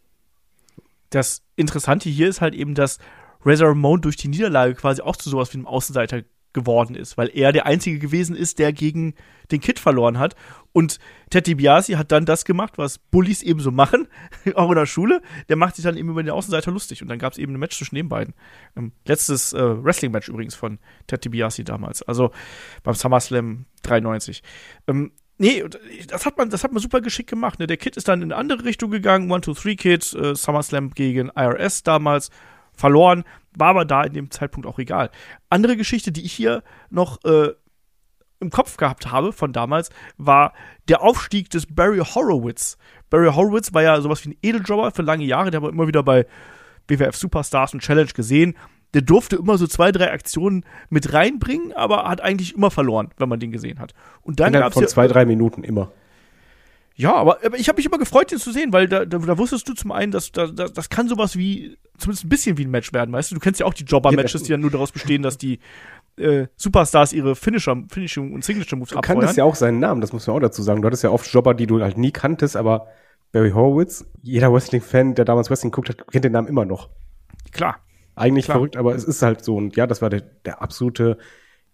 Das Interessante hier ist halt eben, dass Razor Ramon durch die Niederlage quasi auch zu sowas wie einem Außenseiter geworden ist, weil er der Einzige gewesen ist, der gegen den Kid verloren hat. Und Ted DiBiase hat dann das gemacht, was Bullies eben so machen, *laughs* auch in der Schule. Der macht sich dann eben über den Außenseiter lustig. Und dann gab es eben ein Match zwischen den beiden. Ähm, letztes äh, Wrestling-Match übrigens von Ted DiBiase damals. Also beim SummerSlam 93. Ähm, Nee, das hat man, das hat man super geschickt gemacht. Ne? Der Kid ist dann in eine andere Richtung gegangen. One, Two, Three Kid, äh, SummerSlam gegen IRS damals verloren, war aber da in dem Zeitpunkt auch egal. Andere Geschichte, die ich hier noch äh, im Kopf gehabt habe von damals, war der Aufstieg des Barry Horowitz. Barry Horowitz war ja sowas wie ein Edeljobber für lange Jahre, der war immer wieder bei BWF Superstars und Challenge gesehen. Der durfte immer so zwei, drei Aktionen mit reinbringen, aber hat eigentlich immer verloren, wenn man den gesehen hat. Und dann gab es. Von zwei, drei Minuten immer. Ja, aber, aber ich habe mich immer gefreut, den zu sehen, weil da, da, da wusstest du zum einen, dass da, da, das kann sowas wie, zumindest ein bisschen wie ein Match werden, weißt du? Du kennst ja auch die Jobber-Matches, die ja nur daraus bestehen, dass die äh, Superstars ihre Finisher, Finishing und Signature Moves abfeuern. Du kanntest ja auch seinen Namen, das muss man auch dazu sagen. Du hattest ja oft Jobber, die du halt nie kanntest, aber Barry Horowitz, jeder Wrestling-Fan, der damals Wrestling guckt hat, kennt den Namen immer noch. Klar. Eigentlich Klar. verrückt, aber es ist halt so. Und ja, das war der, der absolute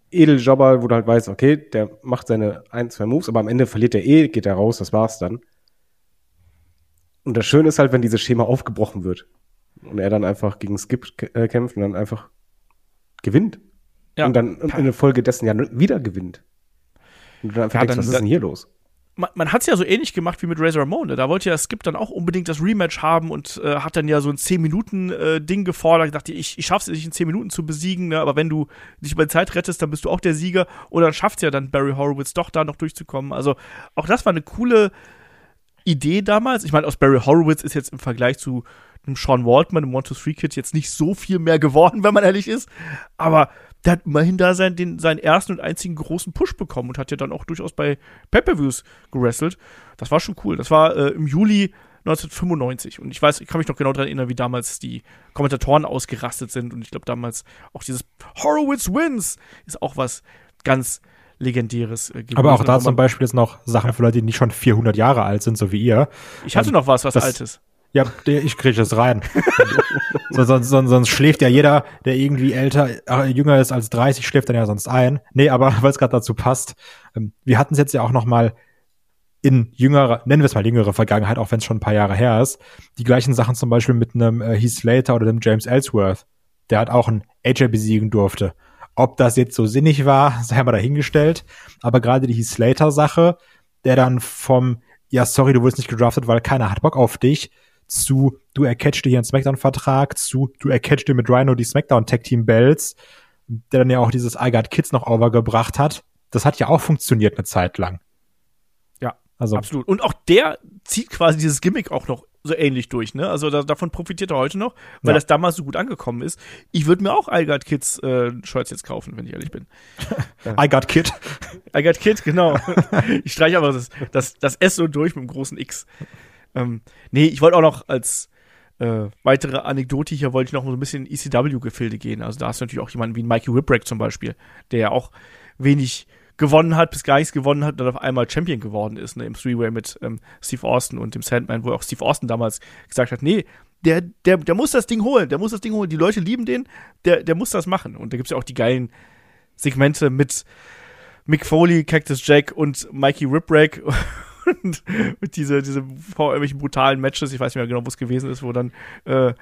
Edeljobber, wo du halt weißt, okay, der macht seine ein, zwei Moves, aber am Ende verliert er eh, geht er raus, das war's dann. Und das Schöne ist halt, wenn dieses Schema aufgebrochen wird und er dann einfach gegen Skip äh, kämpft und dann einfach gewinnt. Ja. Und dann in der Folge dessen ja wieder gewinnt. Und du dann ja, denkst, dann, was ist denn hier los? man, man hat es ja so ähnlich gemacht wie mit Razor Ramon. Ne? Da wollte ja Skip dann auch unbedingt das Rematch haben und äh, hat dann ja so ein 10-Minuten-Ding äh, gefordert. Ich dachte, ich, ich schaff's nicht in 10 Minuten zu besiegen, ne? aber wenn du dich über die Zeit rettest, dann bist du auch der Sieger. Oder dann schafft ja dann Barry Horowitz doch da noch durchzukommen. Also auch das war eine coole Idee damals. Ich meine, aus Barry Horowitz ist jetzt im Vergleich zu einem Sean Waltman im One-Two-Three-Kid jetzt nicht so viel mehr geworden, *laughs* wenn man ehrlich ist. Aber der hat immerhin da sein, den, seinen ersten und einzigen großen Push bekommen und hat ja dann auch durchaus bei Pay-Per-Views gewrestelt. Das war schon cool. Das war äh, im Juli 1995. Und ich weiß, ich kann mich noch genau daran erinnern, wie damals die Kommentatoren ausgerastet sind. Und ich glaube, damals auch dieses Horowitz Wins ist auch was ganz Legendäres äh, gewesen. Aber auch da zum Beispiel ist noch Sachen für Leute, die nicht schon 400 Jahre alt sind, so wie ihr. Ich hatte ähm, noch was, was Altes. Ja, ich kriege das rein. *laughs* so, sonst, sonst, sonst schläft ja jeder, der irgendwie älter, äh, jünger ist als 30, schläft dann ja sonst ein. Nee, aber *laughs* weil es gerade dazu passt, ähm, wir hatten es jetzt ja auch noch mal in jüngerer, nennen wir es mal jüngere Vergangenheit, auch wenn es schon ein paar Jahre her ist, die gleichen Sachen zum Beispiel mit einem äh, Heath Slater oder einem James Ellsworth, der hat auch ein AJ besiegen durfte. Ob das jetzt so sinnig war, *laughs* sei mal dahingestellt. Aber gerade die Heath Slater-Sache, der dann vom ja, sorry, du wurdest nicht gedraftet, weil keiner hat Bock auf dich, zu, du ercatchst dir hier einen Smackdown-Vertrag, zu, du ercatchst dir mit Rhino die Smackdown-Tag-Team-Bells, der dann ja auch dieses I Got Kids noch overgebracht hat. Das hat ja auch funktioniert eine Zeit lang. Ja, also. absolut. Und auch der zieht quasi dieses Gimmick auch noch so ähnlich durch, ne? Also da, davon profitiert er heute noch, weil ja. das damals so gut angekommen ist. Ich würde mir auch I Got Kids äh, Shirts jetzt kaufen, wenn ich ehrlich bin. *laughs* I Got Kid. I Got Kid, genau. *laughs* ich streiche aber das, das, das S so durch mit dem großen X. Ähm, nee, ich wollte auch noch als äh, weitere Anekdote hier wollte ich noch so ein bisschen in ECW-Gefilde gehen. Also da hast du natürlich auch jemanden wie Mikey Whipwreck zum Beispiel, der ja auch wenig gewonnen hat, bis gar nichts gewonnen hat und dann auf einmal Champion geworden ist, ne, im Three-Way mit ähm, Steve Austin und dem Sandman, wo auch Steve Austin damals gesagt hat, nee, der, der, der muss das Ding holen, der muss das Ding holen, die Leute lieben den, der, der muss das machen. Und da gibt's ja auch die geilen Segmente mit Mick Foley, Cactus Jack und Mikey Whipwreck und, und *laughs* diese, diese vor irgendwelchen brutalen Matches, ich weiß nicht mehr genau, wo es gewesen ist, wo dann äh,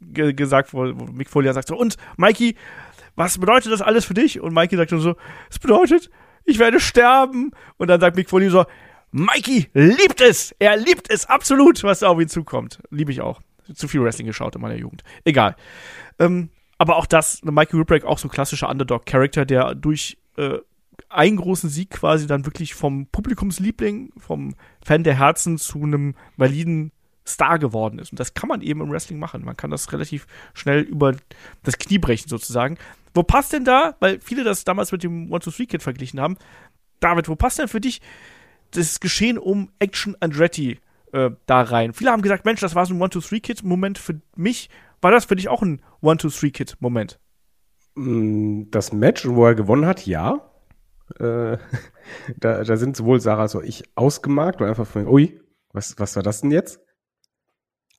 ge gesagt wurde, wo Mick Foley sagt so, und Mikey, was bedeutet das alles für dich? Und Mikey sagt dann so, es bedeutet, ich werde sterben. Und dann sagt Mick Foley so, Mikey liebt es, er liebt es absolut, was da auf ihn zukommt. Liebe ich auch. Zu viel Wrestling geschaut in meiner Jugend. Egal. Ähm, aber auch das, Mikey Whipwreck, auch so ein klassischer Underdog-Character, der durch äh, einen großen Sieg quasi dann wirklich vom Publikumsliebling, vom Fan der Herzen zu einem validen Star geworden ist. Und das kann man eben im Wrestling machen. Man kann das relativ schnell über das Knie brechen, sozusagen. Wo passt denn da, weil viele das damals mit dem One-Two-Three-Kid verglichen haben, David, wo passt denn für dich das Geschehen um Action Andretti äh, da rein? Viele haben gesagt, Mensch, das war so ein One-Two-Three-Kid-Moment für mich. War das für dich auch ein One-Two-Three-Kid-Moment? Mm, das Match, wo er gewonnen hat, ja. Äh, da, da sind sowohl Sarah als auch ich ausgemarkt und einfach von, ui, was, was war das denn jetzt?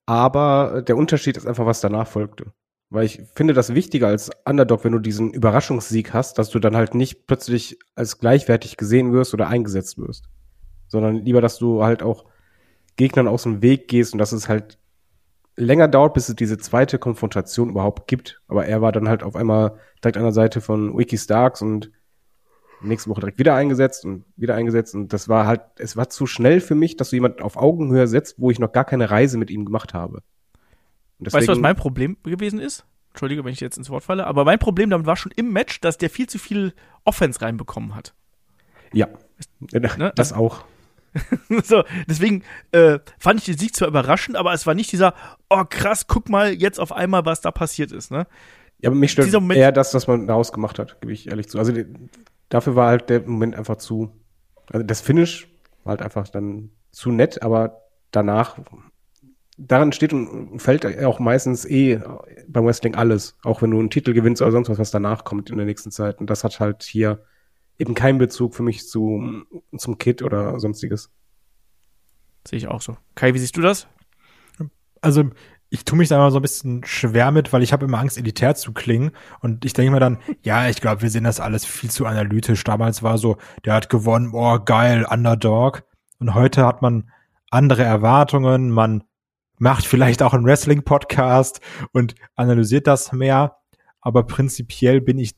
Aber der Unterschied ist einfach, was danach folgte. Weil ich finde das wichtiger als Underdog, wenn du diesen Überraschungssieg hast, dass du dann halt nicht plötzlich als gleichwertig gesehen wirst oder eingesetzt wirst. Sondern lieber, dass du halt auch Gegnern aus dem Weg gehst und dass es halt länger dauert, bis es diese zweite Konfrontation überhaupt gibt. Aber er war dann halt auf einmal direkt an der Seite von Wiki Starks und nächste Woche direkt wieder eingesetzt und wieder eingesetzt. Und das war halt, es war zu schnell für mich, dass du jemanden auf Augenhöhe setzt, wo ich noch gar keine Reise mit ihm gemacht habe. Deswegen, weißt du, was mein Problem gewesen ist? Entschuldige, wenn ich jetzt ins Wort falle, aber mein Problem damit war schon im Match, dass der viel zu viel Offense reinbekommen hat. Ja, ne? *laughs* das auch. *laughs* so, deswegen äh, fand ich den Sieg zwar überraschend, aber es war nicht dieser, oh krass, guck mal jetzt auf einmal, was da passiert ist, ne? Ja, aber mich stört eher das, was man daraus gemacht hat, gebe ich ehrlich zu. Also dafür war halt der Moment einfach zu, also das Finish war halt einfach dann zu nett, aber danach daran steht und fällt auch meistens eh beim Wrestling alles. Auch wenn du einen Titel gewinnst oder sonst was, was danach kommt in der nächsten Zeit. Und das hat halt hier eben keinen Bezug für mich zu, zum Kit oder sonstiges. Sehe ich auch so. Kai, wie siehst du das? Also, ich tue mich da immer so ein bisschen schwer mit, weil ich habe immer Angst, elitär zu klingen. Und ich denke mir dann, ja, ich glaube, wir sehen das alles viel zu analytisch. Damals war so, der hat gewonnen, oh geil, Underdog. Und heute hat man andere Erwartungen, man macht vielleicht auch einen Wrestling-Podcast und analysiert das mehr. Aber prinzipiell bin ich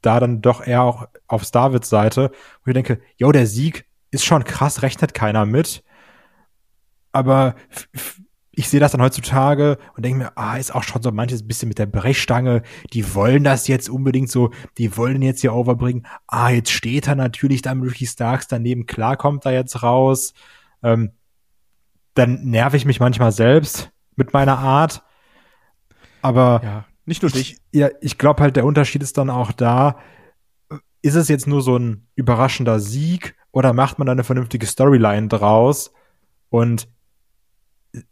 da dann doch eher auch auf Davids Seite, wo ich denke, jo, der Sieg ist schon krass, rechnet keiner mit. Aber ich sehe das dann heutzutage und denke mir, ah, ist auch schon so manches bisschen mit der Brechstange. Die wollen das jetzt unbedingt so, die wollen jetzt hier overbringen. Ah, jetzt steht er natürlich da mit Ricky Starks daneben. Klar kommt er jetzt raus. Ähm, dann nerv ich mich manchmal selbst mit meiner Art. Aber ja, nicht nur dich. Ja, ich glaube halt, der Unterschied ist dann auch da. Ist es jetzt nur so ein überraschender Sieg oder macht man da eine vernünftige Storyline draus? Und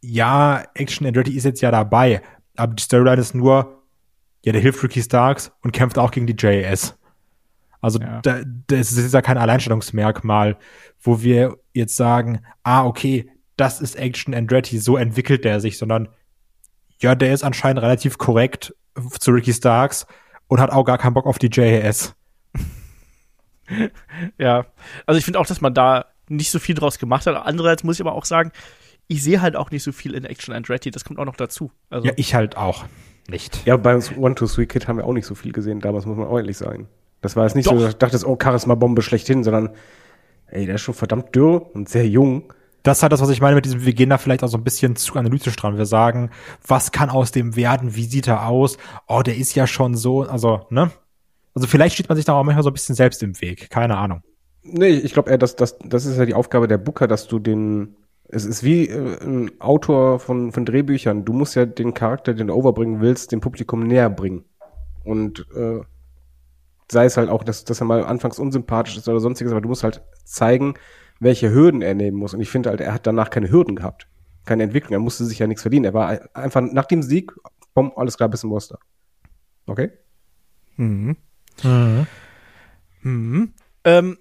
ja, Action and Ready ist jetzt ja dabei, aber die Storyline ist nur, ja, der hilft Ricky Starks und kämpft auch gegen die JS. Also ja. da, das ist ja kein Alleinstellungsmerkmal, wo wir jetzt sagen, ah, okay, das ist Action Andretti, so entwickelt der sich, sondern ja, der ist anscheinend relativ korrekt zu Ricky Starks und hat auch gar keinen Bock auf die JAS. *laughs* ja, also ich finde auch, dass man da nicht so viel draus gemacht hat. Andererseits muss ich aber auch sagen, ich sehe halt auch nicht so viel in Action Andretti, das kommt auch noch dazu. Also ja, ich halt auch nicht. Ja, bei uns One, Two, Three Kid haben wir auch nicht so viel gesehen, damals muss man auch ehrlich sagen. Das war jetzt nicht Doch. so, dass ich dachte, oh, Charisma-Bombe schlechthin, sondern ey, der ist schon verdammt dürr und sehr jung das ist halt das, was ich meine mit diesem, wir gehen da vielleicht auch so ein bisschen zu analytisch dran. Wir sagen, was kann aus dem werden? Wie sieht er aus? Oh, der ist ja schon so, also, ne? Also vielleicht steht man sich da auch manchmal so ein bisschen selbst im Weg. Keine Ahnung. Nee, ich glaube eher, dass das, das ist ja die Aufgabe der Booker, dass du den, es ist wie äh, ein Autor von, von Drehbüchern. Du musst ja den Charakter, den du overbringen willst, dem Publikum näher bringen. Und äh, sei es halt auch, dass, dass er mal anfangs unsympathisch ist oder sonstiges, aber du musst halt zeigen, welche Hürden er nehmen muss. Und ich finde halt, er hat danach keine Hürden gehabt. Keine Entwicklung. Er musste sich ja nichts verdienen. Er war einfach nach dem Sieg, bumm, alles klar, bis im Monster. Okay? Mhm. Mhm. Ähm,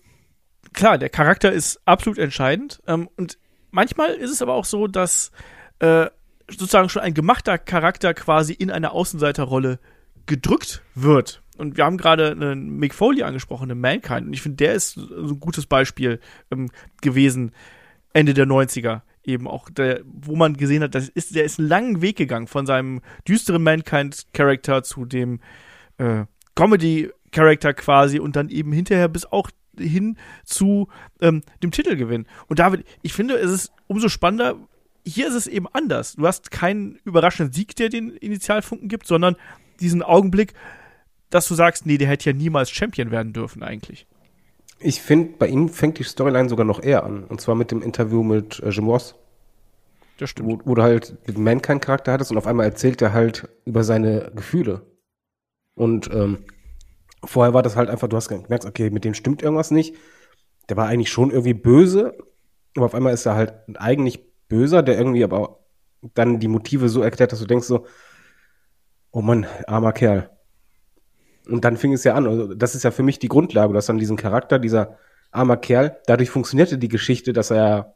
klar, der Charakter ist absolut entscheidend. Ähm, und manchmal ist es aber auch so, dass äh, sozusagen schon ein gemachter Charakter quasi in eine Außenseiterrolle gedrückt wird. Und wir haben gerade einen Mick Foley angesprochen, einen Mankind. Und ich finde, der ist so ein gutes Beispiel ähm, gewesen, Ende der 90er. Eben auch, der, wo man gesehen hat, das ist, der ist einen langen Weg gegangen von seinem düsteren Mankind-Charakter zu dem äh, Comedy-Charakter quasi und dann eben hinterher bis auch hin zu ähm, dem Titelgewinn. Und David, ich finde, es ist umso spannender. Hier ist es eben anders. Du hast keinen überraschenden Sieg, der den Initialfunken gibt, sondern diesen Augenblick, dass du sagst, nee, der hätte ja niemals Champion werden dürfen eigentlich. Ich finde, bei ihm fängt die Storyline sogar noch eher an. Und zwar mit dem Interview mit äh, Jim Ross. Das stimmt. Wo, wo du halt den Mankind-Charakter hattest und auf einmal erzählt er halt über seine Gefühle. Und ähm, vorher war das halt einfach, du hast gemerkt, okay, mit dem stimmt irgendwas nicht. Der war eigentlich schon irgendwie böse, aber auf einmal ist er halt eigentlich böser, der irgendwie aber dann die Motive so erklärt, dass du denkst so, oh Mann, armer Kerl. Und dann fing es ja an. Also das ist ja für mich die Grundlage. Du hast dann diesen Charakter, dieser armer Kerl. Dadurch funktionierte die Geschichte, dass er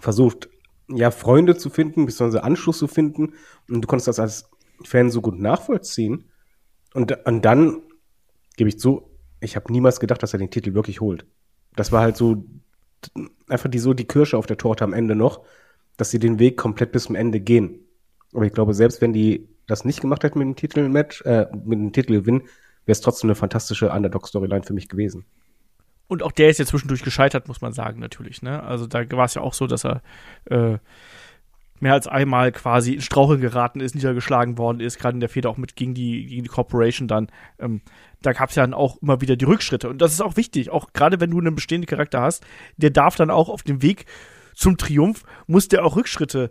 versucht, ja, Freunde zu finden, beziehungsweise Anschluss zu finden. Und du konntest das als Fan so gut nachvollziehen. Und, und dann, gebe ich zu, ich habe niemals gedacht, dass er den Titel wirklich holt. Das war halt so einfach die, so die Kirsche auf der Torte am Ende noch, dass sie den Weg komplett bis zum Ende gehen. Aber ich glaube, selbst wenn die das nicht gemacht hätten mit dem Titelmatch, äh, mit dem Titelgewinn, wäre es trotzdem eine fantastische Underdog-Storyline für mich gewesen. Und auch der ist ja zwischendurch gescheitert, muss man sagen, natürlich. Ne? Also da war es ja auch so, dass er äh, mehr als einmal quasi in Straucheln geraten ist, niedergeschlagen worden ist, gerade in der Feder auch mit gegen die, gegen die Corporation dann. Ähm, da gab es ja dann auch immer wieder die Rückschritte. Und das ist auch wichtig, auch gerade wenn du einen bestehenden Charakter hast, der darf dann auch auf dem Weg zum Triumph, muss der auch Rückschritte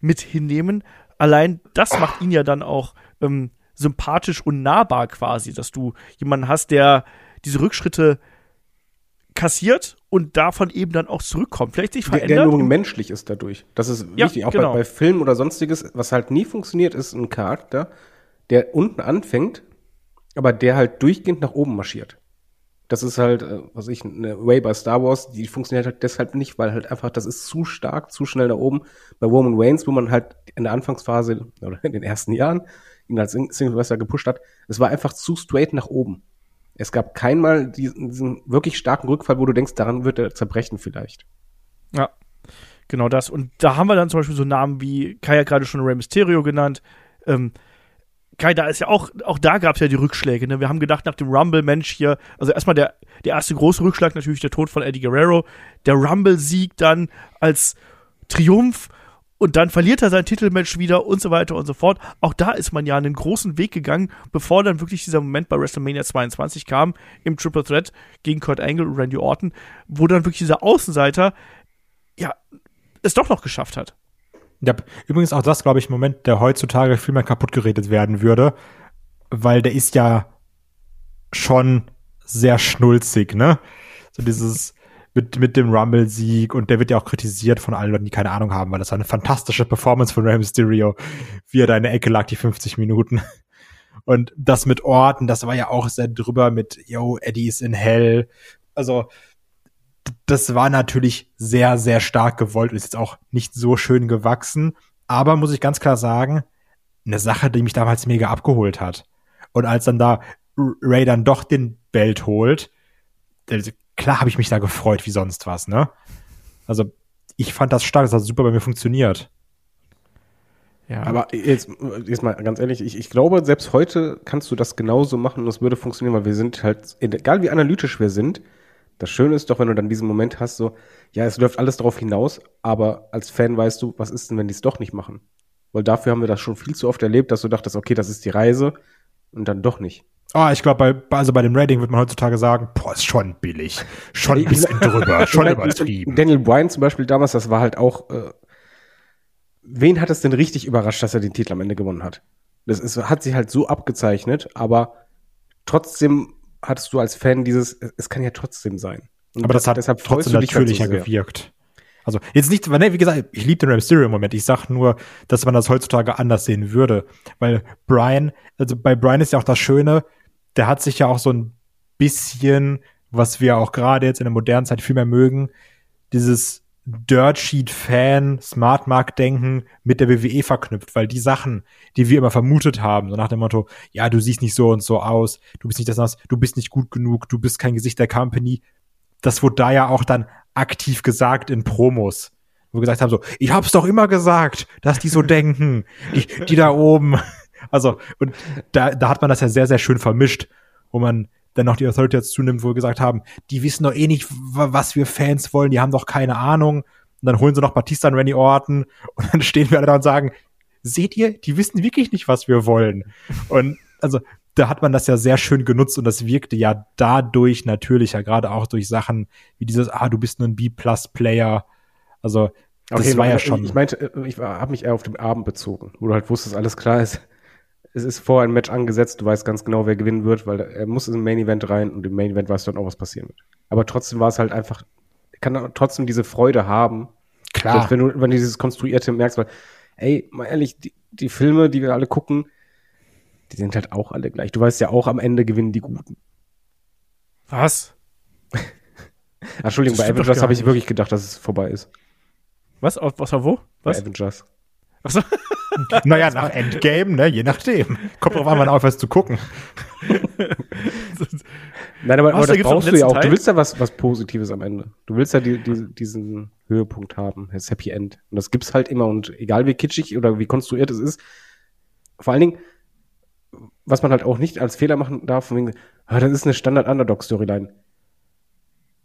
mit hinnehmen. Allein das macht ihn ja dann auch ähm, sympathisch und nahbar quasi, dass du jemanden hast, der diese Rückschritte kassiert und davon eben dann auch zurückkommt. Vielleicht sich verändert. Der, der nur menschlich ist dadurch. Das ist Ja, wichtig. Auch genau. bei, bei Filmen oder sonstiges, was halt nie funktioniert, ist ein Charakter, der unten anfängt, aber der halt durchgehend nach oben marschiert. Das ist halt, äh, was ich, eine Way bei Star Wars, die funktioniert halt deshalb nicht, weil halt einfach, das ist zu stark, zu schnell nach oben. Bei Roman Waynes, wo man halt in der Anfangsphase *laughs* oder in den ersten Jahren ihn als Single gepusht hat, es war einfach zu straight nach oben. Es gab keinmal diesen, diesen wirklich starken Rückfall, wo du denkst, daran wird er zerbrechen vielleicht. Ja, genau das. Und da haben wir dann zum Beispiel so Namen wie, Kai hat gerade schon Rey Mysterio genannt. Ähm, Kai, da ist ja auch, auch da gab es ja die Rückschläge. Ne? Wir haben gedacht, nach dem Rumble, Mensch, hier, also erstmal der, der erste große Rückschlag, natürlich der Tod von Eddie Guerrero. Der Rumble-Sieg dann als Triumph und dann verliert er sein Titelmatch wieder und so weiter und so fort. Auch da ist man ja einen großen Weg gegangen, bevor dann wirklich dieser Moment bei WrestleMania 22 kam, im Triple Threat gegen Kurt Angle und Randy Orton, wo dann wirklich dieser Außenseiter, ja, es doch noch geschafft hat. Ja, übrigens auch das, glaube ich, ein Moment, der heutzutage viel mehr kaputt geredet werden würde, weil der ist ja schon sehr schnulzig, ne? So dieses mit, mit dem Rumble-Sieg und der wird ja auch kritisiert von allen Leuten, die keine Ahnung haben, weil das war eine fantastische Performance von Rey Mysterio, wie er da in der Ecke lag, die 50 Minuten. *laughs* Und das mit Orten, das war ja auch sehr drüber mit, yo, Eddie ist in Hell. Also, das war natürlich sehr, sehr stark gewollt und ist jetzt auch nicht so schön gewachsen. Aber muss ich ganz klar sagen, eine Sache, die mich damals mega abgeholt hat. Und als dann da Ray dann doch den Belt holt, klar habe ich mich da gefreut wie sonst was, ne? Also ich fand das stark, das hat super bei mir funktioniert. Ja, Aber jetzt, jetzt mal ganz ehrlich, ich, ich glaube, selbst heute kannst du das genauso machen und es würde funktionieren, weil wir sind halt, egal wie analytisch wir sind, Das Schöne ist doch, wenn du dann diesen Moment hast, so, ja, es läuft alles darauf hinaus, aber als Fan weißt du, was ist denn, wenn die es doch nicht machen? Weil dafür haben wir das schon viel zu oft erlebt, dass du dachtest, okay, das ist die Reise und dann doch nicht. Ah, ich glaube, bei, also bei dem Rating wird man heutzutage sagen, boah, ist schon billig. Schon ein bisschen drüber, schon übertrieben. Daniel Bryan zum Beispiel damals, das war halt auch, äh, wen hat es denn richtig überrascht, dass er den Titel am Ende gewonnen hat? Das ist, hat sich halt so abgezeichnet, aber trotzdem hattest du als Fan dieses, es kann ja trotzdem sein. Und aber das hat deshalb trotzdem natürlicher halt so gewirkt. Also jetzt nicht, ne, wie gesagt, ich liebe den Rey Mysterio im Moment. Ich sag nur, dass man das heutzutage anders sehen würde, weil Brian, also bei Brian ist ja auch das Schöne, der hat sich ja auch so ein bisschen, was wir auch gerade jetzt in der modernen Zeit viel mehr mögen, dieses Dirt Sheet Fan, Smart Mark Denken mit der WWE verknüpft, weil die Sachen, die wir immer vermutet haben, so nach dem Motto, ja, du siehst nicht so und so aus, du bist nicht das, du bist nicht gut genug, du bist kein Gesicht der Company, das wurde da ja auch dann aktiv gesagt in Promos, wo wir gesagt haben so, ich hab's doch immer gesagt, dass die so *laughs* denken, die, die da oben. *laughs* Also, und da, da hat man das ja sehr, sehr schön vermischt, wo man dann noch die Authority dazu nimmt, wo wir gesagt haben, die wissen doch eh nicht, was wir Fans wollen, die haben doch keine Ahnung. Und dann holen sie noch Batista und Randy Orton *laughs* und dann stehen wir alle da und sagen, seht ihr, die wissen wirklich nicht, was wir wollen. Und also da hat man das ja sehr schön genutzt und das wirkte ja dadurch natürlicher, gerade auch durch Sachen wie dieses, ah, du bist nur ein B-Plus-Player. Also das okay, war ja schon. Ich meinte, ich habe mich eher auf den Abend bezogen, wo du halt wusstest, alles klar ist es ist vor ein Match angesetzt, du weißt ganz genau, wer gewinnen wird, weil er muss in ein Main Event rein und im Main Event weißt du dann auch, was passieren wird. Aber trotzdem war es halt einfach, kann trotzdem diese Freude haben. Klar. Wenn du, wenn du dieses Konstruierte merkst, weil, ey, mal ehrlich, die, die Filme, die wir alle gucken, die sind halt auch alle gleich. Du weißt ja auch, am Ende gewinnen die Guten. Was? *laughs* Entschuldigung, bei Avengers habe ich wirklich gedacht, dass es vorbei ist. Was? Auf, was, wo? Was? Bei Avengers. Achso. *laughs* naja, nach Endgame, ne? Je nachdem. Kommt drauf an, wann aufhörst zu gucken. *laughs* Nein, aber, aber das brauchst du ja auch. Teil? Du willst ja was, was Positives am Ende. Du willst ja die, die, diesen Höhepunkt haben, das Happy End. Und das gibt's halt immer. Und egal wie kitschig oder wie konstruiert es ist, vor allen Dingen, was man halt auch nicht als Fehler machen darf, von wegen, ah, das ist eine Standard-Underdog-Storyline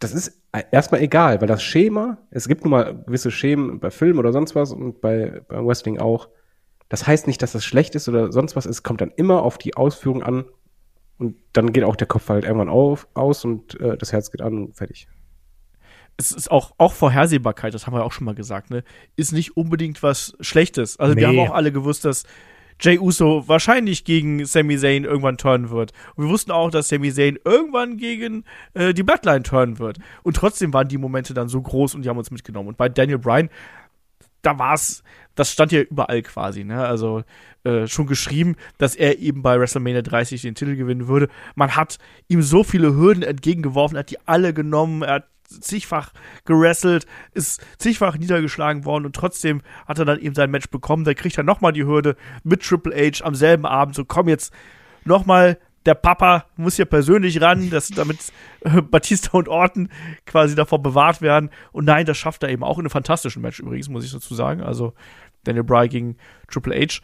das ist erstmal egal, weil das Schema, es gibt nun mal gewisse Schemen bei Filmen oder sonst was und bei, bei Wrestling auch. Das heißt nicht, dass das schlecht ist oder sonst was. Es kommt dann immer auf die Ausführung an und dann geht auch der Kopf halt irgendwann auf, aus und äh, das Herz geht an und fertig. Es ist auch, auch Vorhersehbarkeit, das haben wir auch schon mal gesagt, ne, ist nicht unbedingt was Schlechtes. Also nee. wir haben auch alle gewusst, dass Jay Uso wahrscheinlich gegen Sami Zayn irgendwann turnen wird. Und wir wussten auch, dass Sami Zayn irgendwann gegen äh, die Bloodline turnen wird. Und trotzdem waren die Momente dann so groß und die haben uns mitgenommen. Und bei Daniel Bryan, da war es, das stand ja überall quasi, ne? Also äh, schon geschrieben, dass er eben bei WrestleMania 30 den Titel gewinnen würde. Man hat ihm so viele Hürden entgegengeworfen, hat die alle genommen, er hat zigfach gerasselt, ist zigfach niedergeschlagen worden und trotzdem hat er dann eben sein Match bekommen. Da kriegt er nochmal die Hürde mit Triple H am selben Abend. So, komm jetzt nochmal, der Papa muss hier persönlich ran, dass, damit äh, Batista und Orton quasi davor bewahrt werden. Und nein, das schafft er eben auch in einem fantastischen Match übrigens, muss ich dazu sagen. Also Daniel Bryan gegen Triple H.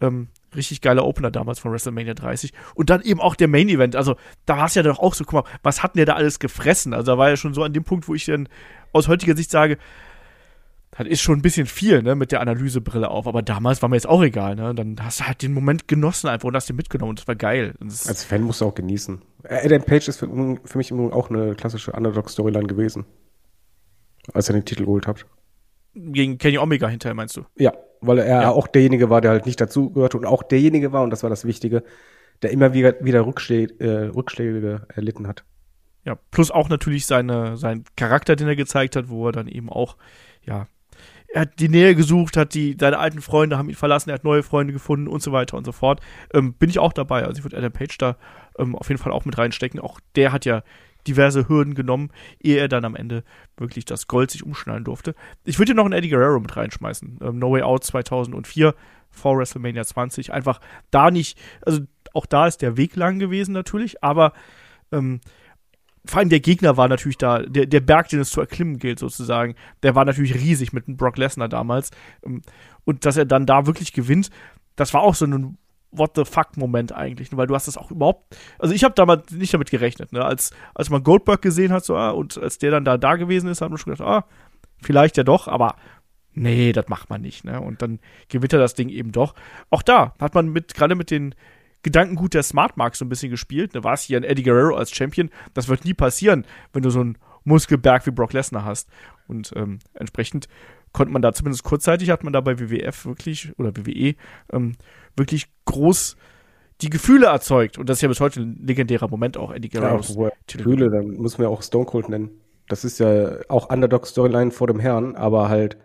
Ähm, richtig geiler Opener damals von WrestleMania 30. Und dann eben auch der Main Event. Also, da war es ja doch auch so, guck mal, was hat denn der da alles gefressen? Also, da war ja schon so an dem Punkt, wo ich dann aus heutiger Sicht sage, das ist schon ein bisschen viel, ne, mit der Analysebrille auf. Aber damals war mir jetzt auch egal, ne. Dann hast du halt den Moment genossen einfach und hast den mitgenommen und das war geil. Das Als Fan musst du auch genießen. Adam Page ist für, für mich auch eine klassische Underdog-Storyline gewesen. Als er den Titel geholt hat. Gegen Kenny Omega hinterher, meinst du? Ja, weil er ja. auch derjenige war, der halt nicht dazugehörte und auch derjenige war, und das war das Wichtige, der immer wieder, wieder Rückschläge, äh, Rückschläge erlitten hat. Ja, plus auch natürlich seine, sein Charakter, den er gezeigt hat, wo er dann eben auch, ja, er hat die Nähe gesucht, hat die, seine alten Freunde haben ihn verlassen, er hat neue Freunde gefunden und so weiter und so fort. Ähm, bin ich auch dabei. Also ich würde Adam Page da ähm, auf jeden Fall auch mit reinstecken. Auch der hat ja diverse Hürden genommen, ehe er dann am Ende wirklich das Gold sich umschnallen durfte. Ich würde hier noch einen Eddie Guerrero mit reinschmeißen. Ähm, no Way Out 2004 vor WrestleMania 20. Einfach da nicht, also auch da ist der Weg lang gewesen natürlich, aber ähm, vor allem der Gegner war natürlich da, der, der Berg, den es zu erklimmen gilt, sozusagen, der war natürlich riesig mit Brock Lesnar damals. Ähm, und dass er dann da wirklich gewinnt, das war auch so ein What the fuck-Moment eigentlich, ne? weil du hast das auch überhaupt, also ich habe damals nicht damit gerechnet, ne? als, als man Goldberg gesehen hat, so, ah, und als der dann da, da gewesen ist, hat man schon gedacht, ah, vielleicht ja doch, aber nee, das macht man nicht, ne? Und dann gewinnt er das Ding eben doch. Auch da hat man mit, gerade mit den Gedankengut der Smart Mark so ein bisschen gespielt. Ne? War es hier ein Eddie Guerrero als Champion? Das wird nie passieren, wenn du so einen Muskelberg wie Brock Lesnar hast. Und ähm, entsprechend konnte man da zumindest kurzzeitig, hat man da bei WWF wirklich, oder WWE, ähm, wirklich groß die Gefühle erzeugt. Und das ist ja bis heute ein legendärer Moment auch, Eddie Guerrero. Ja, Gefühle, dann muss man ja auch Stone Cold nennen. Das ist ja auch Underdog-Storyline vor dem Herrn, aber halt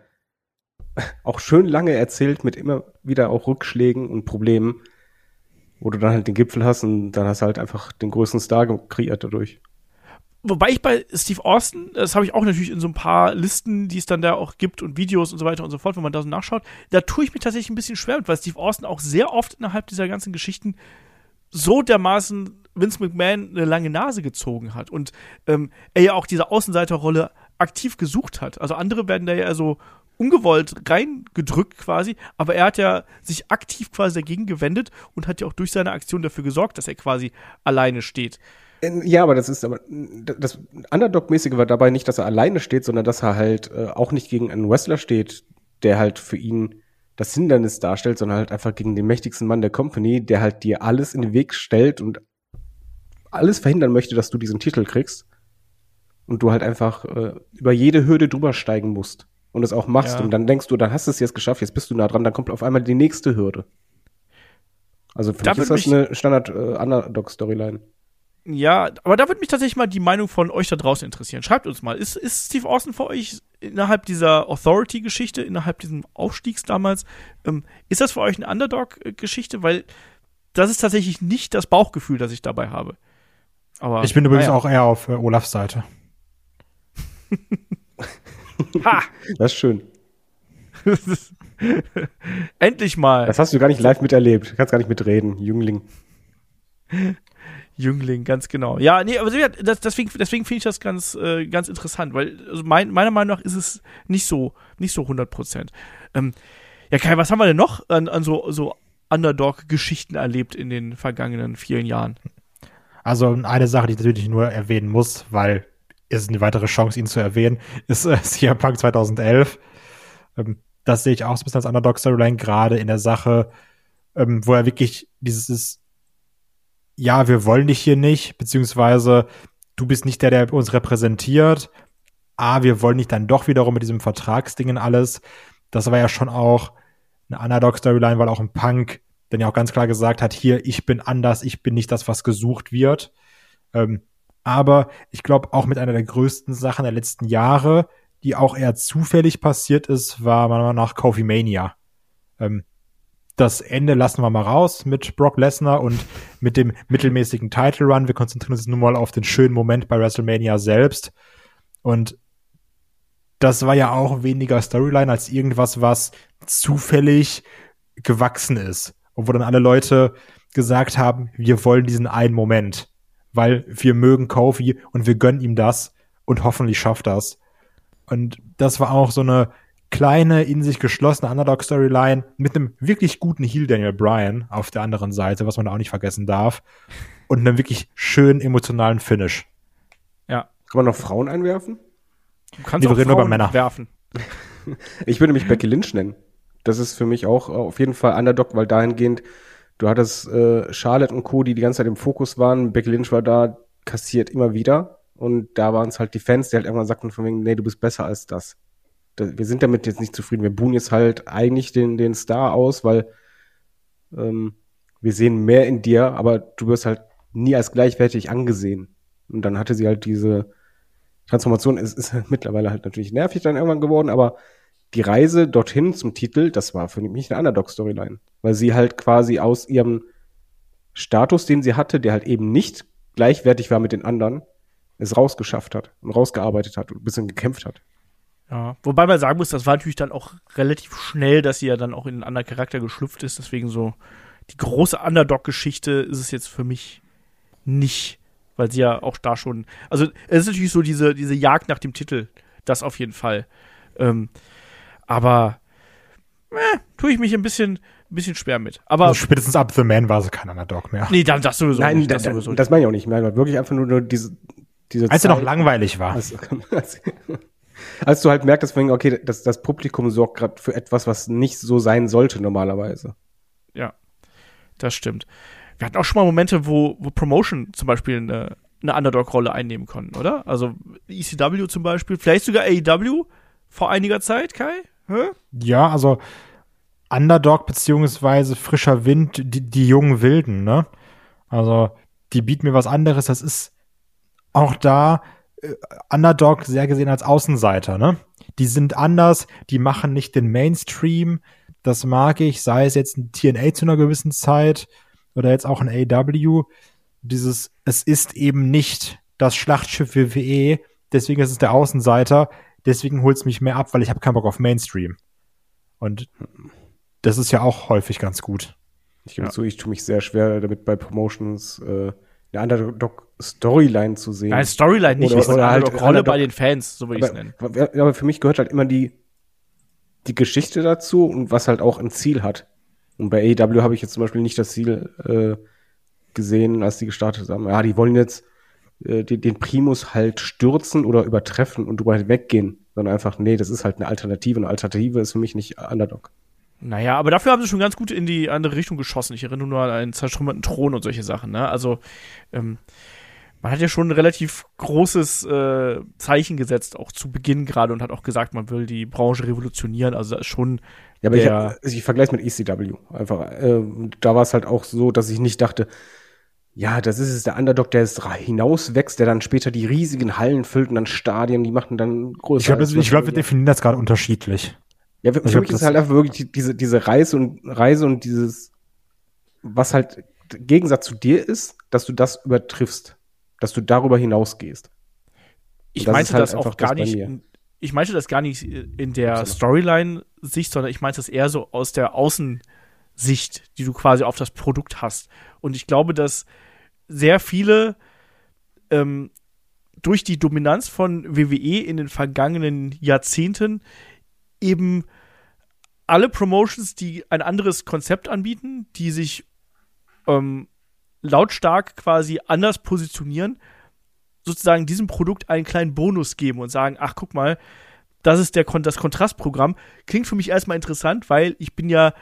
*laughs* auch schön lange erzählt mit immer wieder auch Rückschlägen und Problemen, wo du dann halt den Gipfel hast und dann hast du halt einfach den größten Star kreiert dadurch. Wobei ich bei Steve Austin, das habe ich auch natürlich in so ein paar Listen, die es dann da auch gibt und Videos und so weiter und so fort, wenn man da so nachschaut, da tue ich mich tatsächlich ein bisschen schwer mit, weil Steve Austin auch sehr oft innerhalb dieser ganzen Geschichten so dermaßen Vince McMahon eine lange Nase gezogen hat und ähm, er ja auch diese Außenseiterrolle aktiv gesucht hat. Also andere werden da ja so ungewollt reingedrückt quasi, aber er hat ja sich aktiv quasi dagegen gewendet und hat ja auch durch seine Aktion dafür gesorgt, dass er quasi alleine steht. Ja, aber das ist aber das Underdog-mäßige war dabei nicht, dass er alleine steht, sondern dass er halt äh, auch nicht gegen einen Wrestler steht, der halt für ihn das Hindernis darstellt, sondern halt einfach gegen den mächtigsten Mann der Company, der halt dir alles in den Weg stellt und alles verhindern möchte, dass du diesen Titel kriegst und du halt einfach äh, über jede Hürde drüber steigen musst und es auch machst ja. und dann denkst du, dann hast du es jetzt geschafft, jetzt bist du nah dran, dann kommt auf einmal die nächste Hürde. Also für da mich ist das eine Standard äh. Ja, aber da würde mich tatsächlich mal die Meinung von euch da draußen interessieren. Schreibt uns mal, ist, ist Steve Austin für euch innerhalb dieser Authority-Geschichte, innerhalb dieses Aufstiegs damals, ähm, ist das für euch eine Underdog-Geschichte? Weil das ist tatsächlich nicht das Bauchgefühl, das ich dabei habe. Aber, ich bin übrigens naja. auch eher auf äh, Olafs Seite. *laughs* ha! Das ist schön. *laughs* Endlich mal. Das hast du gar nicht live miterlebt. Du kannst gar nicht mitreden, Jüngling. Jüngling, ganz genau. Ja, nee, aber das, deswegen, deswegen finde ich das ganz, äh, ganz interessant, weil also mein, meiner Meinung nach ist es nicht so, nicht so 100 Prozent. Ähm, ja, Kai, was haben wir denn noch an, an so, so Underdog-Geschichten erlebt in den vergangenen vielen Jahren? Also eine Sache, die ich natürlich nur erwähnen muss, weil es eine weitere Chance, ihn zu erwähnen, ist äh, *laughs* CM Punk 2011. Ähm, das sehe ich auch so ein bisschen als Underdog-Storyline, gerade in der Sache, ähm, wo er wirklich dieses ja, wir wollen dich hier nicht, beziehungsweise du bist nicht der, der uns repräsentiert. Ah, wir wollen dich dann doch wiederum mit diesem Vertragsding und alles. Das war ja schon auch eine Underdog-Storyline, weil auch ein Punk dann ja auch ganz klar gesagt hat, hier, ich bin anders, ich bin nicht das, was gesucht wird. Ähm, aber ich glaube, auch mit einer der größten Sachen der letzten Jahre, die auch eher zufällig passiert ist, war meiner Meinung nach Coffee Mania. Ähm, das Ende lassen wir mal raus mit Brock Lesnar und mit dem mittelmäßigen Title Run. Wir konzentrieren uns nun mal auf den schönen Moment bei WrestleMania selbst. Und das war ja auch weniger Storyline als irgendwas, was zufällig gewachsen ist. Und wo dann alle Leute gesagt haben, wir wollen diesen einen Moment, weil wir mögen Kofi und wir gönnen ihm das und hoffentlich schafft das. Und das war auch so eine kleine, in sich geschlossene Underdog-Storyline mit einem wirklich guten Heel Daniel Bryan auf der anderen Seite, was man auch nicht vergessen darf. Und einem wirklich schönen emotionalen Finish. Ja. Kann man noch Frauen einwerfen? Du kannst nee, auch Frauen nur über Männer werfen. *laughs* ich würde mich Becky Lynch nennen. Das ist für mich auch auf jeden Fall Underdog, weil dahingehend, du hattest äh, Charlotte und Co., die die ganze Zeit im Fokus waren. Becky Lynch war da, kassiert immer wieder. Und da waren es halt die Fans, die halt irgendwann sagten von wegen, nee, du bist besser als das wir sind damit jetzt nicht zufrieden. Wir buhen jetzt halt eigentlich den, den Star aus, weil ähm, wir sehen mehr in dir, aber du wirst halt nie als gleichwertig angesehen. Und dann hatte sie halt diese Transformation, es ist *laughs* mittlerweile halt natürlich nervig dann irgendwann geworden, aber die Reise dorthin zum Titel, das war für mich eine Underdog-Storyline. Weil sie halt quasi aus ihrem Status, den sie hatte, der halt eben nicht gleichwertig war mit den anderen, es rausgeschafft hat und rausgearbeitet hat und ein bisschen gekämpft hat. Ja, wobei man sagen muss, das war natürlich dann auch relativ schnell, dass sie ja dann auch in einen anderen Charakter geschlüpft ist. Deswegen so die große Underdog-Geschichte ist es jetzt für mich nicht, weil sie ja auch da schon. Also es ist natürlich so diese, diese Jagd nach dem Titel, das auf jeden Fall. Ähm, aber äh, tue ich mich ein bisschen, ein bisschen schwer mit. Aber Also spätestens ab The Man war sie kein Underdog mehr. nee, dann das sowieso Nein, nicht. das, Das sowieso das meine ich auch nicht. Ich meine wirklich einfach nur, nur diese, diese Als er noch Zeit- langweilig war. Als, *laughs* als, du halt merkst, okay, das, das Publikum sorgt gerade für etwas, was nicht so sein sollte normalerweise. Ja, das stimmt. Wir hatten auch schon mal Momente, wo, wo Promotion zum Beispiel eine, eine Underdog-Rolle einnehmen konnten, oder? Also ECW zum Beispiel, vielleicht sogar AEW vor einiger Zeit, Kai? Hä? Ja, also Underdog beziehungsweise frischer Wind, die, die jungen Wilden, ne? Also, die bieten mir was anderes. Das ist auch da äh, Underdog sehr gesehen als Außenseiter, ne? Die sind anders, die machen nicht den Mainstream. Das mag ich, sei es jetzt ein TNA zu einer gewissen Zeit oder jetzt auch ein AW. Dieses, es ist eben nicht das Schlachtschiff WWE, deswegen ist es der Außenseiter, deswegen holt es mich mehr ab, weil ich habe keinen Bock auf Mainstream. Und das ist ja auch häufig ganz gut. Ich gebe Ja. zu, ich tue mich sehr schwer damit bei Promotions äh, eine Underdog-Storyline zu sehen. Nein, Storyline nicht, Oder- eine oder halt Underdog-Rolle bei den Fans, so würde ich es nennen. aber für mich gehört halt immer die, die Geschichte dazu und was halt auch ein Ziel hat. Und bei AEW habe ich jetzt zum Beispiel nicht das Ziel äh, gesehen, als die gestartet haben. Ja, die wollen jetzt äh, den, den Primus halt stürzen oder übertreffen und drüber hinweggehen. Sondern einfach, nee, das ist halt eine Alternative. Eine Alternative ist für mich nicht Underdog. Naja, aber dafür haben sie schon ganz gut in die andere Richtung geschossen. Ich erinnere nur an einen zertrümmerten Thron und solche Sachen. Ne? Also, ähm, man hat ja schon ein relativ großes äh, Zeichen gesetzt, auch zu Beginn gerade, und hat auch gesagt, man will die Branche revolutionieren. Also, da ist schon. Ja, aber ich, Der- hab, also ich vergleiche mit ECW. Einfach, äh, da war es halt auch so, dass ich nicht dachte, ja, das ist es, der Underdog, der es hinauswächst, der dann später die riesigen Hallen füllt und dann Stadien, die machen dann größer. Ich glaube, glaub, wir wir- definieren das gerade unterschiedlich. Ja, für, glaub, mich ist halt einfach wirklich die, diese, diese Reise und Reise und dieses, was halt im Gegensatz zu dir ist, dass du das übertriffst, dass du darüber hinausgehst. Ich das meinte halt das auch gar das nicht. Ich meinte das gar nicht in der. Storyline-Sicht, sondern ich meinte das eher so aus der Außensicht, die du quasi auf das Produkt hast. Und ich glaube, dass sehr viele ähm, durch die Dominanz von WWE in den vergangenen Jahrzehnten eben alle Promotions, die ein anderes Konzept anbieten, die sich ähm, lautstark quasi anders positionieren, sozusagen diesem Produkt einen kleinen Bonus geben und sagen, ach guck mal, das ist der Kon das Kontrastprogramm. Klingt für mich erstmal interessant, weil ich bin ja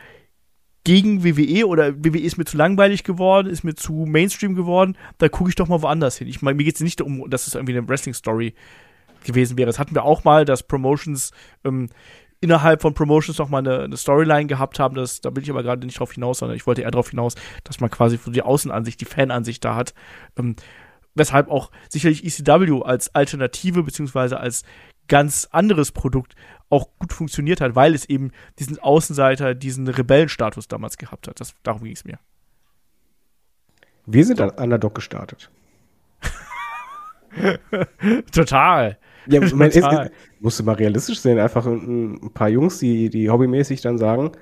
gegen WWE oder WWE ist mir zu langweilig geworden, ist mir zu Mainstream geworden, da gucke ich doch mal woanders hin. Ich meine, mir geht es nicht um, dass es irgendwie eine Wrestling-Story gewesen wäre. Das hatten wir auch mal, dass Promotions ähm, innerhalb von Promotions noch mal eine, eine Storyline gehabt haben. Das, da will ich aber gerade nicht drauf hinaus, sondern ich wollte eher darauf hinaus, dass man quasi so die Außenansicht, die Fanansicht da hat. Ähm, weshalb auch sicherlich ECW als Alternative beziehungsweise als ganz anderes Produkt auch gut funktioniert hat, weil es eben diesen Außenseiter, diesen Rebellenstatus damals gehabt hat. Das, darum ging es mir. Wir sind an Underdog gestartet. *laughs* Total. *laughs* Ja, es, Total. es, musst du mal realistisch sehen, einfach ein, ein paar Jungs, die, die hobbymäßig dann sagen,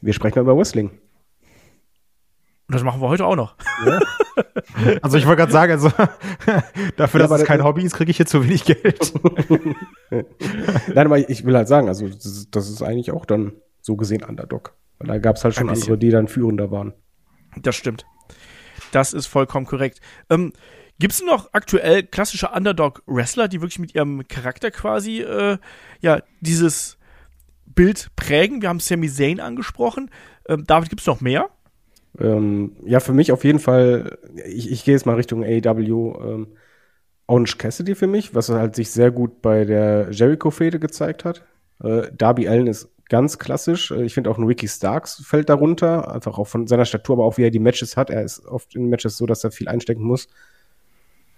wir sprechen mal über Wrestling. Und das machen wir heute auch noch. *laughs* Also ich wollte gerade sagen, also *laughs* dafür, Ja, dass aber es kein das- Hobby ist, kriege ich hier zu wenig Geld. Nein, aber ich will halt sagen, also das ist, das ist eigentlich auch dann so gesehen Underdog. Weil da gab es halt schon andere, die dann führender waren. Das stimmt. Das ist vollkommen korrekt. Ähm, Gibt es noch aktuell klassische Underdog-Wrestler, die wirklich mit ihrem Charakter quasi äh, ja dieses Bild prägen? Wir haben Sami Zayn angesprochen. Ähm, David, gibt es noch mehr? Ähm, ja, für mich auf jeden Fall, ich, ich gehe jetzt mal Richtung AEW, ähm, Orange Cassidy für mich, was halt sich sehr gut bei der Jericho-Fehde gezeigt hat. Äh, Darby Allen ist ganz klassisch. Äh, Ich finde auch ein Ricky Starks fällt darunter, einfach auch von seiner Statur, aber auch wie er die Matches hat. Er ist oft in Matches so, dass er viel einstecken muss.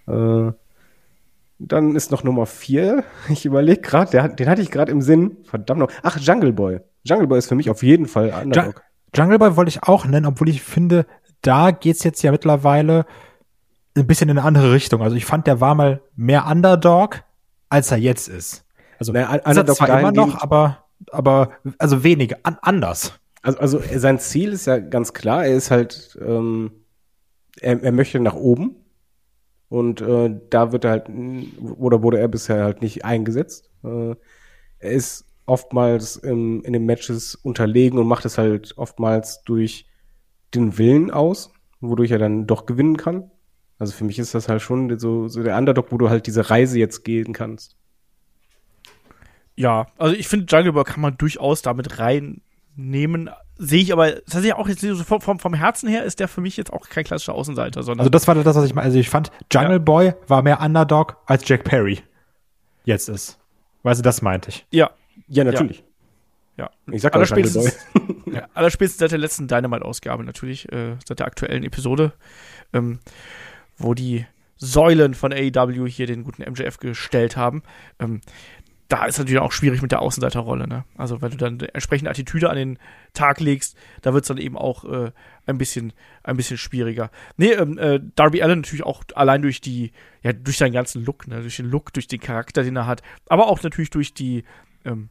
Äh, dann ist noch Nummer vier. *laughs* Ich überlege gerade, den hatte ich gerade im Sinn. Verdammt noch. Ach, Jungle Boy. Jungle Boy ist für mich auf jeden Fall Underdog. Jungle Boy wollte ich auch nennen, obwohl ich finde, da geht's jetzt ja mittlerweile ein bisschen in eine andere Richtung. Also ich fand, der war mal mehr Underdog, als er jetzt ist. Also Naja, ist er Underdog zwar immer noch, aber aber also weniger an, anders. Also, also sein Ziel ist ja ganz klar, er ist halt, ähm, er, er möchte nach oben und äh, da wird er halt, oder wurde er bisher halt nicht eingesetzt. Äh, er ist oftmals ähm, in den Matches unterlegen und macht es halt oftmals durch den Willen aus, wodurch er dann doch gewinnen kann. Also für mich ist das halt schon so, so der Underdog, wo du halt diese Reise jetzt gehen kannst. Ja, also ich finde, Jungle Boy kann man durchaus damit reinnehmen. Sehe ich aber, ja auch jetzt so vom, vom, vom Herzen her ist der für mich jetzt auch kein klassischer Außenseiter, sondern. Also das war das, was ich meine. Also ich fand, Jungle Ja. Boy war mehr Underdog als Jack Perry jetzt ist. Weißt du, das meinte ich. ja, Ja, natürlich. ja. Ich sag *laughs* ja Jungle Boy. Ja, allerspätestens seit der letzten Dynamite-Ausgabe natürlich, äh, seit der aktuellen Episode, ähm, wo die Säulen von AEW hier den guten MJF gestellt haben. Ähm, da ist natürlich auch schwierig mit der Außenseiterrolle. Ne? Also wenn du dann entsprechende Attitüde an den Tag legst, da wird es dann eben auch äh, ein bisschen ein bisschen schwieriger. Nee, ähm, äh, Darby Allen natürlich auch allein durch die, ja, durch seinen ganzen Look, ne? durch den Look, durch den Charakter, den er hat, aber auch natürlich durch die ähm,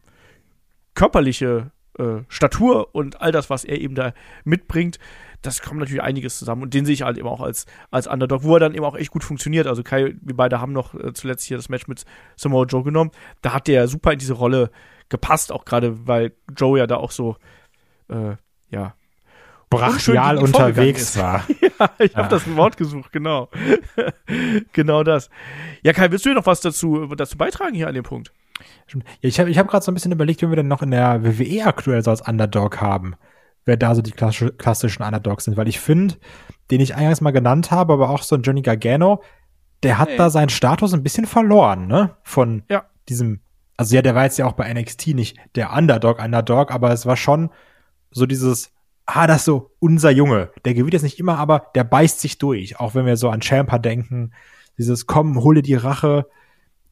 körperliche äh, Statur und all das, was er eben da mitbringt, das kommt natürlich einiges zusammen. Und den sehe ich halt eben auch als, als Underdog, wo er dann eben auch echt gut funktioniert. Also Kai, wir beide haben noch äh, zuletzt hier das Match mit Samoa Joe genommen. Da hat der super in diese Rolle gepasst, auch gerade weil Joe ja da auch so, äh, ja, Brachial unterwegs war. *laughs* ich Ja. habe das Wort gesucht, genau. *laughs* genau das. Ja, Kai, willst du noch was dazu, dazu beitragen hier an dem Punkt? Ja, ich habe ich hab gerade so ein bisschen überlegt, wie wir denn noch in der WWE aktuell so als Underdog haben. Wer da so die klassische, klassischen Underdogs sind. Weil ich finde, den ich eingangs mal genannt habe, aber auch so ein Johnny Gargano, der hat Hey. da seinen Status ein bisschen verloren, ne? Von Ja. diesem, also ja, der war jetzt ja auch bei NXT nicht der Underdog, Underdog, aber es war schon so dieses, ah, das ist so unser Junge. Der gewinnt jetzt nicht immer, aber der beißt sich durch. Auch wenn wir so an Champa denken, dieses komm, hole die Rache.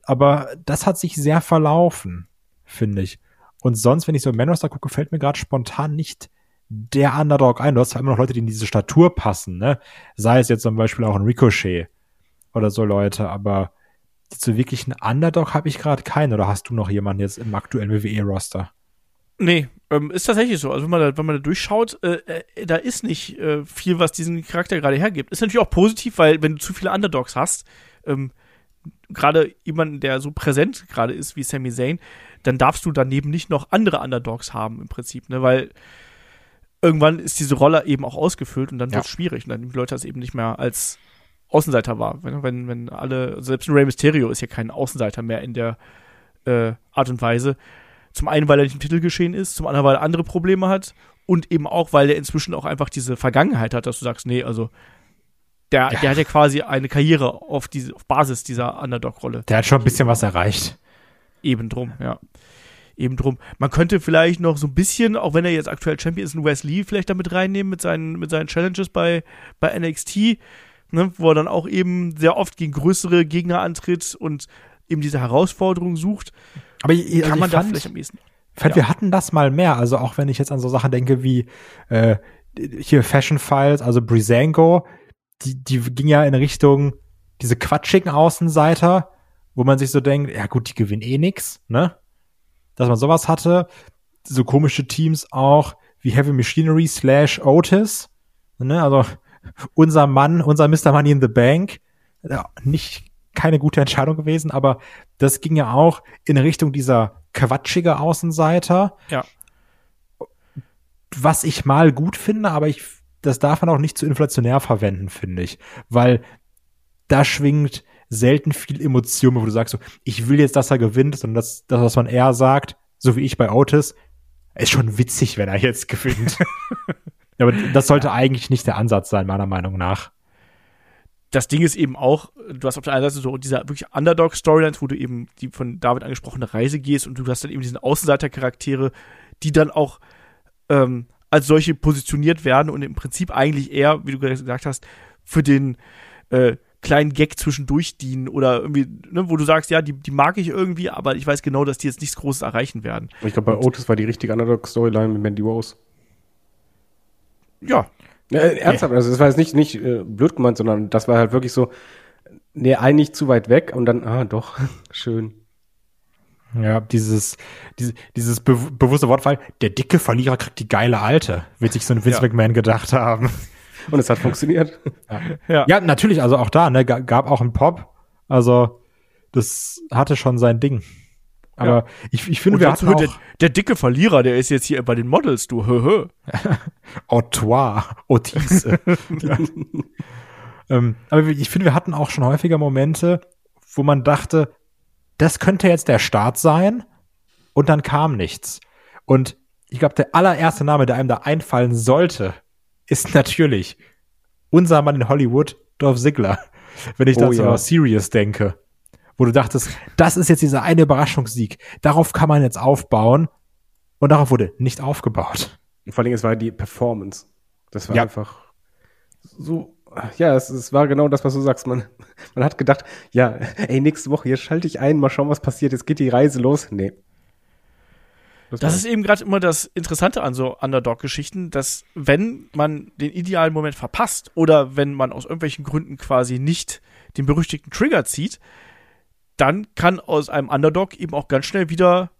Aber das hat sich sehr verlaufen, finde ich. Und sonst, wenn ich so Man Roster gucke, fällt mir gerade spontan nicht der Underdog ein. Du hast zwar immer noch Leute, die in diese Statur passen, ne? Sei es jetzt zum Beispiel auch ein Ricochet oder so Leute, aber zu wirklich einen Underdog habe ich gerade keinen. Oder hast du noch jemanden jetzt im aktuellen WWE-Roster? Nee, ähm, ist tatsächlich so. Also wenn man da, wenn man da durchschaut, äh, äh, da ist nicht äh, viel, was diesen Charakter gerade hergibt. Ist natürlich auch positiv, weil wenn du zu viele Underdogs hast, ähm, gerade jemanden, der so präsent gerade ist wie Sami Zayn, dann darfst du daneben nicht noch andere Underdogs haben im Prinzip, ne? Weil irgendwann ist diese Rolle eben auch ausgefüllt und dann Ja. wird es schwierig und dann nehmen die Leute das eben nicht mehr als Außenseiter wahr. Wenn, wenn, wenn alle, selbst ein Rey Mysterio ist ja kein Außenseiter mehr in der äh, Art und Weise. Zum einen, weil er nicht im Titel geschehen ist, zum anderen, weil er andere Probleme hat und eben auch, weil er inzwischen auch einfach diese Vergangenheit hat, dass du sagst, nee, also der, Ja. der hat ja quasi eine Karriere auf, diese, auf Basis dieser Underdog-Rolle. Der hat schon ein bisschen was erreicht. Eben drum, ja. Eben drum. Man könnte vielleicht noch so ein bisschen, auch wenn er jetzt aktuell Champion ist, einen Wes Lee vielleicht damit reinnehmen mit seinen, mit seinen Challenges bei, bei NXT, ne, wo er dann auch eben sehr oft gegen größere Gegner antritt und eben diese Herausforderung sucht. Aber ich, Kann also man da fand, vielleicht am ehesten. fand ja. wir hatten das mal mehr. Also auch wenn ich jetzt an so Sachen denke wie äh, hier Fashion Files, also Brisango, die, die ging ja in Richtung diese quatschigen Außenseiter, wo man sich so denkt, ja gut, die gewinnen eh nix, ne? Dass man sowas hatte. So komische Teams auch wie Heavy Machinery slash Otis, ne? Also unser Mann, unser Mr. Money in the Bank, ja, nicht keine gute Entscheidung gewesen, aber das ging ja auch in Richtung dieser quatschige Außenseiter. Ja. Was ich mal gut finde, aber ich, das darf man auch nicht zu inflationär verwenden, finde ich. Weil da schwingt selten viel Emotion, wo du sagst so, ich will jetzt, dass er gewinnt, sondern das, das was man eher sagt, so wie ich bei Otis, ist schon witzig, wenn er jetzt gewinnt. *laughs* aber das sollte eigentlich nicht der Ansatz sein, meiner Meinung nach. das Ding ist eben auch, du hast auf der einen Seite so diese wirklich Underdog-Storylines, wo du eben die von David angesprochene Reise gehst und du hast dann eben diesen Außenseiter-Charaktere, die dann auch ähm, als solche positioniert werden und im Prinzip eigentlich eher, wie du gerade gesagt hast, für den äh, kleinen Gag zwischendurch dienen oder irgendwie, ne, wo du sagst, ja, die, die mag ich irgendwie, aber ich weiß genau, dass die jetzt nichts Großes erreichen werden. Ich glaube, bei Otis war die richtige Underdog-Storyline mit Mandy Rose. Ja, Äh, ernsthaft, also das war jetzt nicht, nicht äh, blöd gemeint, sondern das war halt wirklich so, nee, eigentlich zu weit weg und dann, ah, doch, *laughs* schön. Ja, dieses, diese, dieses be bewusste Wortfall, der dicke Verlierer kriegt die geile Alte, wird sich so ein Vince Ja. McMahon gedacht haben. *laughs* Und es hat funktioniert. *laughs* ja. Ja, natürlich, also auch da, ne, ga- gab auch einen Pop. Also, das hatte schon sein Ding. Aber ich, ich finde, wir hatten auch der, der dicke Verlierer, der ist jetzt hier bei den Models, du, hö, hö. Autois, Otis. ja. ähm, aber ich finde, wir hatten auch schon häufiger Momente, wo man dachte, das könnte jetzt der Start sein und dann kam nichts. Und ich glaube, der allererste Name, der einem da einfallen sollte, ist natürlich unser Mann in Hollywood, Dolph Ziggler. *laughs* Wenn ich Oh da so ja. an Sirius denke, wo du dachtest, das ist jetzt dieser eine Überraschungssieg, darauf kann man jetzt aufbauen und darauf wurde nicht aufgebaut. Und vor allem, es war die Performance. Das war Ja. einfach so, ja, es, es war genau das, was du sagst. Man, *laughs* man hat gedacht, ja, ey, nächste Woche, jetzt schalte ich ein, mal schauen, was passiert, jetzt geht die Reise los. Nee. Das war- ist eben gerade immer das Interessante an so Underdog-Geschichten, dass wenn man den idealen Moment verpasst oder wenn man aus irgendwelchen Gründen quasi nicht den berüchtigten Trigger zieht, dann kann aus einem Underdog eben auch ganz schnell wieder,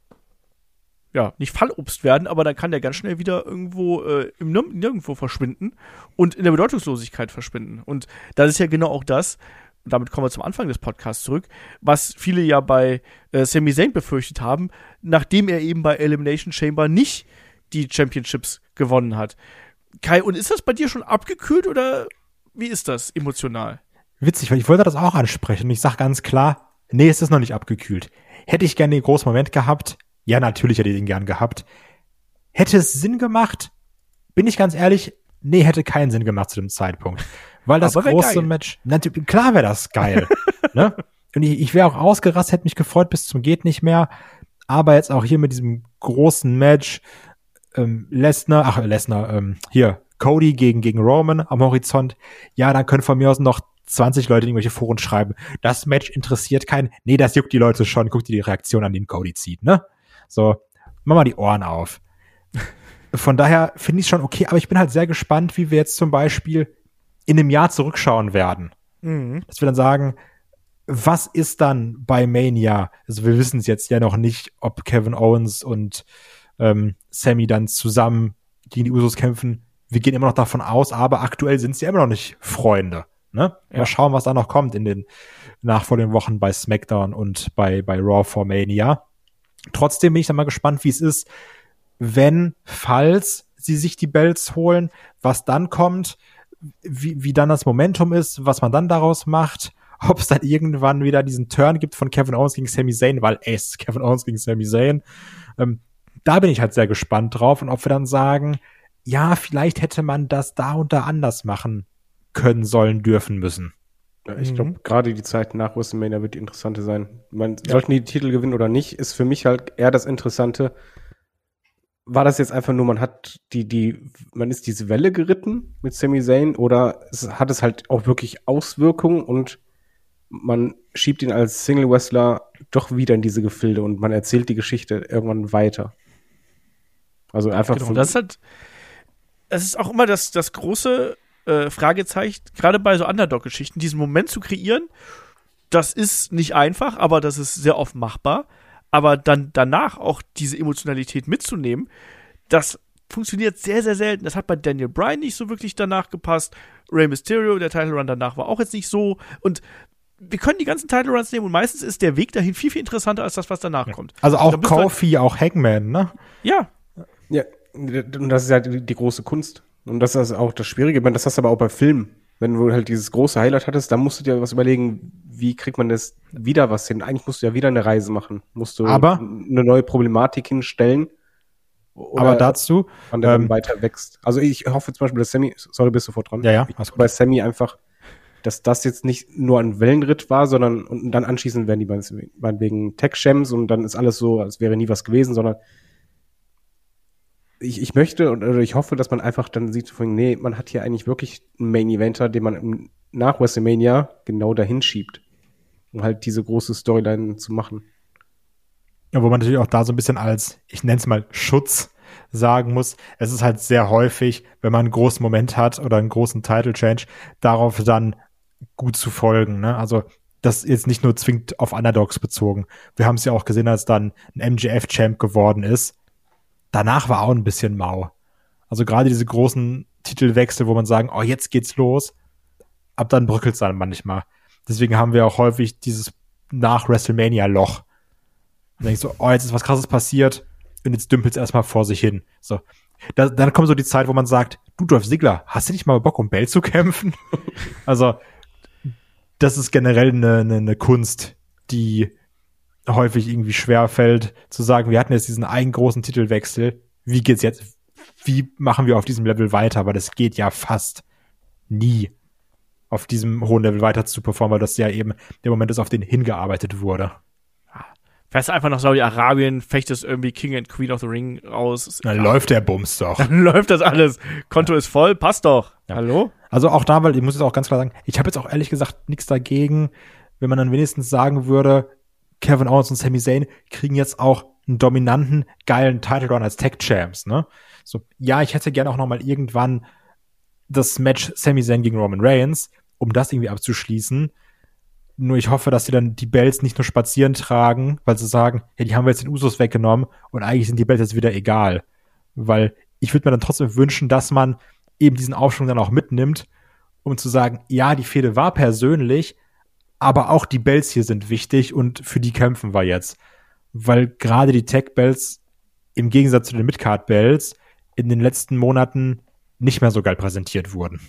ja, nicht Fallobst werden, aber dann kann der ganz schnell wieder irgendwo äh, im Nir Nirgendwo verschwinden und in der Bedeutungslosigkeit verschwinden. Und das ist ja genau auch das, damit kommen wir zum Anfang des Podcasts zurück, was viele ja bei äh, Sami Zayn befürchtet haben, nachdem er eben bei Elimination Chamber nicht die Championships gewonnen hat. Kai, und ist das bei dir schon abgekühlt oder wie ist das emotional? Witzig, weil ich wollte das auch ansprechen und ich sage ganz klar, nee, es ist noch nicht abgekühlt. Hätte ich gerne den großen Moment gehabt? Ja, natürlich hätte ich den gern gehabt. Hätte es Sinn gemacht? Bin ich ganz ehrlich, nee, hätte keinen Sinn gemacht zu dem Zeitpunkt. Weil das große. Match, natürlich, klar wäre das geil. *laughs* ne? Und ich, ich wäre auch ausgerastet, hätte mich gefreut bis zum geht nicht mehr. Aber jetzt auch hier mit diesem großen Match, ähm, Lesnar, ach, Lesnar, ähm, hier, Cody gegen, gegen Roman am Horizont. Ja, dann können von mir aus noch 20 Leute in irgendwelche Foren schreiben. Das Match interessiert keinen. Nee, das juckt die Leute schon. Guck dir die Reaktion an, den Cody zieht, ne? So, mach mal die Ohren auf. *laughs* Von daher finde ich schon okay, aber ich bin halt sehr gespannt, wie wir jetzt zum Beispiel in einem Jahr zurückschauen werden. Dass wir dann sagen, was ist dann bei Mania? Also wir wissen es jetzt ja noch nicht, ob Kevin Owens und ähm, Sammy dann zusammen gegen die Usos kämpfen. Wir gehen immer noch davon aus, aber aktuell sind sie immer noch nicht Freunde. Ne? Ja. Mal schauen, was da noch kommt in den nachfolgenden Wochen bei SmackDown und bei, bei Raw for Mania. Trotzdem bin ich dann mal gespannt, wie es ist, wenn, falls sie sich die Belts holen, was dann kommt, wie, wie dann das Momentum ist, was man dann daraus macht, *laughs* ob es dann irgendwann wieder diesen Turn gibt von Kevin Owens gegen Sami Zayn, weil ey, es ist Kevin Owens gegen Sami Zayn. Ähm, da bin ich halt sehr gespannt drauf und ob wir dann sagen, ja, vielleicht hätte man das da und da anders machen können, sollen, dürfen müssen. Ja, ich Mhm. glaube, gerade die Zeit nach WrestleMania wird die interessante sein. Man, Sollten die Titel gewinnen oder nicht, ist für mich halt eher das Interessante. War das jetzt einfach nur, man hat die, die, man ist diese Welle geritten mit Sami Zayn oder es, hat es halt auch wirklich Auswirkungen und man schiebt ihn als Single Wrestler doch wieder in diese Gefilde und man erzählt die Geschichte irgendwann weiter. Also einfach Genau, von- das ist halt, das ist auch immer das, das große äh, Fragezeichen, gerade bei so Underdog-Geschichten, diesen Moment zu kreieren, das ist nicht einfach, aber das ist sehr oft machbar. Aber dann danach auch diese Emotionalität mitzunehmen, das funktioniert sehr, sehr selten. Das hat bei Daniel Bryan nicht so wirklich danach gepasst. Rey Mysterio, der Title Run danach war auch jetzt nicht so. Und wir können die ganzen Title Runs nehmen und meistens ist der Weg dahin viel, viel interessanter als das, was danach kommt. Also auch halt- Kofi, auch Hangman, ne? Ja, Ja, und das ist ja die, die große Kunst. Und das ist auch das Schwierige. Ich meine, das hast du aber auch bei Filmen. Wenn du halt dieses große Highlight hattest, dann musst du dir was überlegen, wie kriegt man das wieder was hin? Eigentlich musst du ja wieder eine Reise machen. Musst du Aber- eine neue Problematik hinstellen. Aber dazu, von der ähm, dann weiter wächst. Also ich hoffe zum Beispiel, dass Sammy, sorry, bist du sofort dran. Ja, ja, Ich bei Sammy einfach, dass das jetzt nicht nur ein Wellenritt war, sondern und dann anschließend werden die meinetwegen Tech-Shams und dann ist alles so, als wäre nie was gewesen, sondern ich, ich möchte oder ich hoffe, dass man einfach dann sieht, nee, man hat hier eigentlich wirklich einen Main-Eventer, den man nach WrestleMania genau dahin schiebt, um halt diese große Storyline zu machen. Ja, wo man natürlich auch da so ein bisschen als, ich nenne es mal Schutz sagen muss, es ist halt sehr häufig, wenn man einen großen Moment hat oder einen großen Title Change, darauf dann gut zu folgen. Ne? Also das jetzt nicht nur zwingend auf Underdogs bezogen. Wir haben es ja auch gesehen, als dann ein MGF-Champ geworden ist. Danach war auch ein bisschen mau. Also gerade diese großen Titelwechsel, wo man sagen, oh, jetzt geht's los, ab dann bröckelt es dann manchmal. Deswegen haben wir auch häufig dieses nach WrestleMania-Loch, dann denkst du, oh, jetzt ist was krasses passiert und jetzt dümpelt es erstmal vor sich hin. So. Da, dann kommt so die Zeit, wo man sagt, du Dolph Ziggler, hast du nicht mal Bock, um Bell zu kämpfen? *laughs* also, das ist generell eine, eine, eine Kunst, die häufig irgendwie schwer fällt, zu sagen, wir hatten jetzt diesen einen großen Titelwechsel, wie geht's jetzt, wie machen wir auf diesem Level weiter? Aber das geht ja fast nie auf diesem hohen Level weiter zu performen, weil das ja eben der Moment ist, auf den hingearbeitet wurde. Fährst einfach nach Saudi-Arabien, fechtest irgendwie King and Queen of the Ring raus. Dann läuft der Bums doch. Dann *laughs* läuft das alles. Konto ist voll, passt doch. Ja. Hallo? Also auch da, weil ich muss jetzt auch ganz klar sagen, ich habe jetzt auch ehrlich gesagt nichts dagegen, wenn man dann wenigstens sagen würde, Kevin Owens und Sami Zayn kriegen jetzt auch einen dominanten, geilen Title Run als Tech Champs, ne? So, ja, ich hätte gerne auch noch mal irgendwann das Match Sami Zayn gegen Roman Reigns, um das irgendwie abzuschließen. Nur ich hoffe, dass sie dann die Bells nicht nur spazieren tragen, weil sie sagen, ja, die haben wir jetzt den Usos weggenommen und eigentlich sind die Bells jetzt wieder egal. Weil ich würde mir dann trotzdem wünschen, dass man eben diesen Aufschwung dann auch mitnimmt, um zu sagen, ja, die Fehde war persönlich, aber auch die Bells hier sind wichtig und für die kämpfen wir jetzt. Weil gerade die Tech-Bells im Gegensatz zu den Midcard-Bells in den letzten Monaten nicht mehr so geil präsentiert wurden.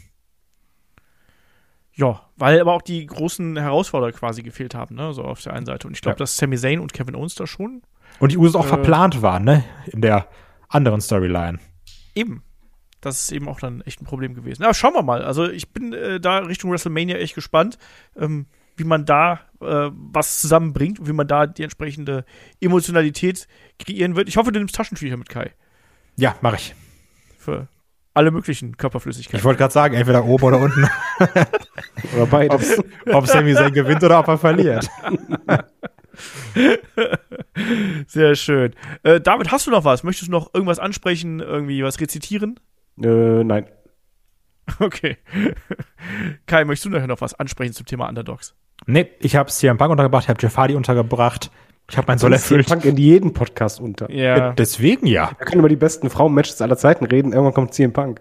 Ja, weil aber auch die großen Herausforderer quasi gefehlt haben, ne, so auf der einen Seite. Und ich glaube, Ja. dass Sami Zayn und Kevin Owens da schon Und die Usos auch Äh. verplant waren, ne? In der anderen Storyline. eben. Das ist eben auch dann echt ein Problem gewesen. Aber schauen wir mal. Also ich bin äh, da Richtung WrestleMania echt gespannt, ähm, wie man da äh, was zusammenbringt und wie man da die entsprechende Emotionalität kreieren wird. Ich hoffe, du nimmst Taschentücher mit Kai. Ja, mache ich. Für alle möglichen Körperflüssigkeiten. Ich wollte gerade sagen, entweder oben oder unten, *laughs* Oder beides. ob Sammy sein gewinnt oder ob er verliert. *laughs* Sehr schön. Äh, David, hast du noch was? Möchtest du noch irgendwas ansprechen, irgendwie was rezitieren? äh, nein. *laughs* Okay. Kai, möchtest du nachher noch was ansprechen zum Thema Underdogs? Nee, ich habe CM Punk untergebracht, ich habe Jeff Hardy untergebracht. Ich habe mein Soll Sonst CM erfüllt. Punk in jeden Podcast unter. Ja, Deswegen ja. Wir können über die besten Frauen-Matches aller Zeiten reden. Irgendwann kommt CM Punk.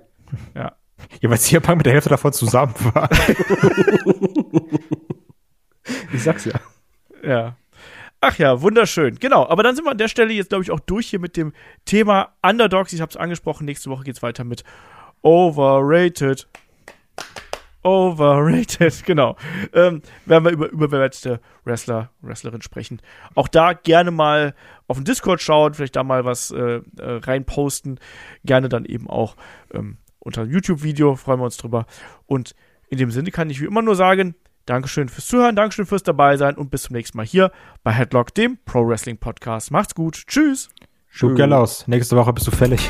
ja. Ja, weil CM Punk mit der Hälfte davon zusammen war. *laughs* Ich sag's ja. Ja. Ach ja, wunderschön. Genau, aber dann sind wir an der Stelle jetzt, glaube ich, auch durch hier mit dem Thema Underdogs. Ich habe es angesprochen, nächste Woche geht's weiter mit Overrated. Overrated, *laughs* genau. Ähm, werden wir über überbewertete Wrestler, Wrestlerin sprechen. Auch da gerne mal auf den Discord schauen, vielleicht da mal was äh, äh, reinposten. Gerne dann eben auch ähm, unter dem YouTube-Video, freuen wir uns drüber. Und in dem Sinne kann ich wie immer nur sagen, Dankeschön fürs Zuhören, Dankeschön fürs dabei sein und bis zum nächsten Mal hier bei Headlock, dem Pro Wrestling Podcast. Macht's gut. Tschüss. Schub gerne aus. Nächste Woche bist du fällig.